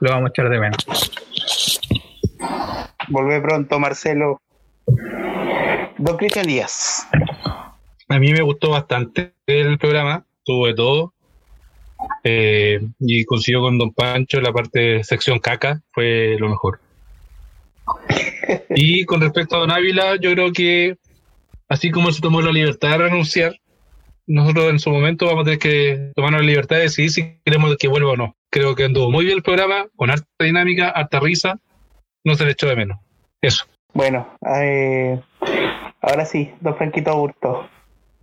lo vamos a echar de menos. Volvé pronto, Marcelo. Don Cristian Díaz. A mí me gustó bastante el programa, tuvo todo. Eh, y consiguió con Don Pancho la parte de sección caca, fue lo mejor. Y con respecto a Don Ávila, yo creo que así como se tomó la libertad de renunciar, nosotros en su momento vamos a tener que tomarnos la libertad de decidir si queremos que vuelva o no. Creo que anduvo muy bien el programa, con harta dinámica, harta risa, no se le echó de menos. Eso. Bueno, eh, ahora sí, don Franquito Aburto.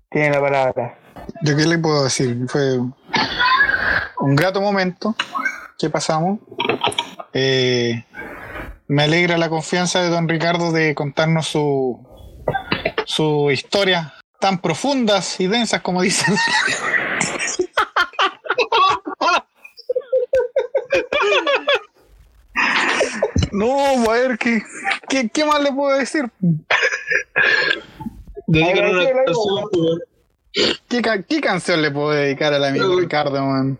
Tiene la palabra. ¿Yo qué le puedo decir? Fue un grato momento que pasamos. Eh, me alegra la confianza de don Ricardo de contarnos su, su historia tan profundas y densas como dicen. No, a ver, ¿qué, qué, qué más le puedo decir? Dedícanos una canción, ¿Qué, qué canción le puedo dedicar al amigo Ricardo, man?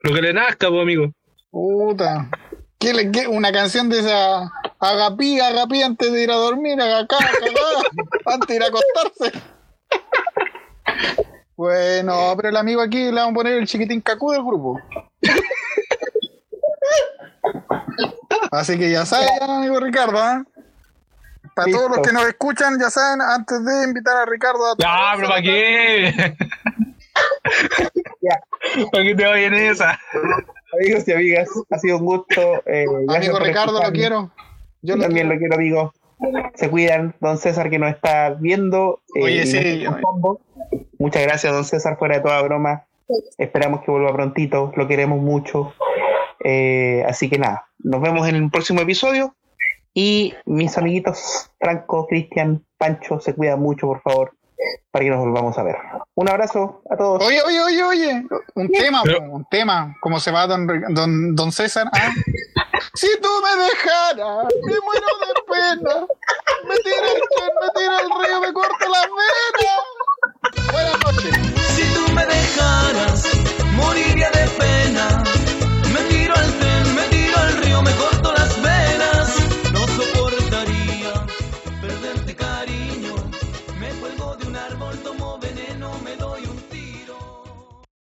Lo que le nazca, pues, amigo. Puta. ¿Qué le, qué- una canción de esa agapí, agapí antes de ir a dormir, acá, antes de ir a acostarse. Bueno, pero el amigo aquí le vamos a poner el chiquitín cacú del grupo. Así que ya saben, amigo Ricardo, ¿ah? Para todos los que nos escuchan, ya saben, antes de invitar a Ricardo a Ya, pero ¿para qué? Ya. ¿Para qué te vayas en esa? Amigos y amigas, ha sido un gusto. eh, Amigo Ricardo, lo quiero. Yo Yo lo también lo quiero, amigo. Se cuidan, don César, que nos está viendo. eh, Oye, sí. Muchas gracias, don César, fuera de toda broma. Esperamos que vuelva prontito, lo queremos mucho. Eh, así que nada, nos vemos en el próximo episodio. Y mis amiguitos Franco, Cristian, Pancho, se cuidan mucho, por favor, para que nos volvamos a ver. Un abrazo a todos. Oye, oye, oye, oye, un tema, Pero... un tema. ¿Cómo se va don, don, don César? Ah, si tú me dejaras, me muero de pena. Me tira el tren, me tira el río, me corto las venas. Buenas noches. Si tú me dejaras, moriría de pena.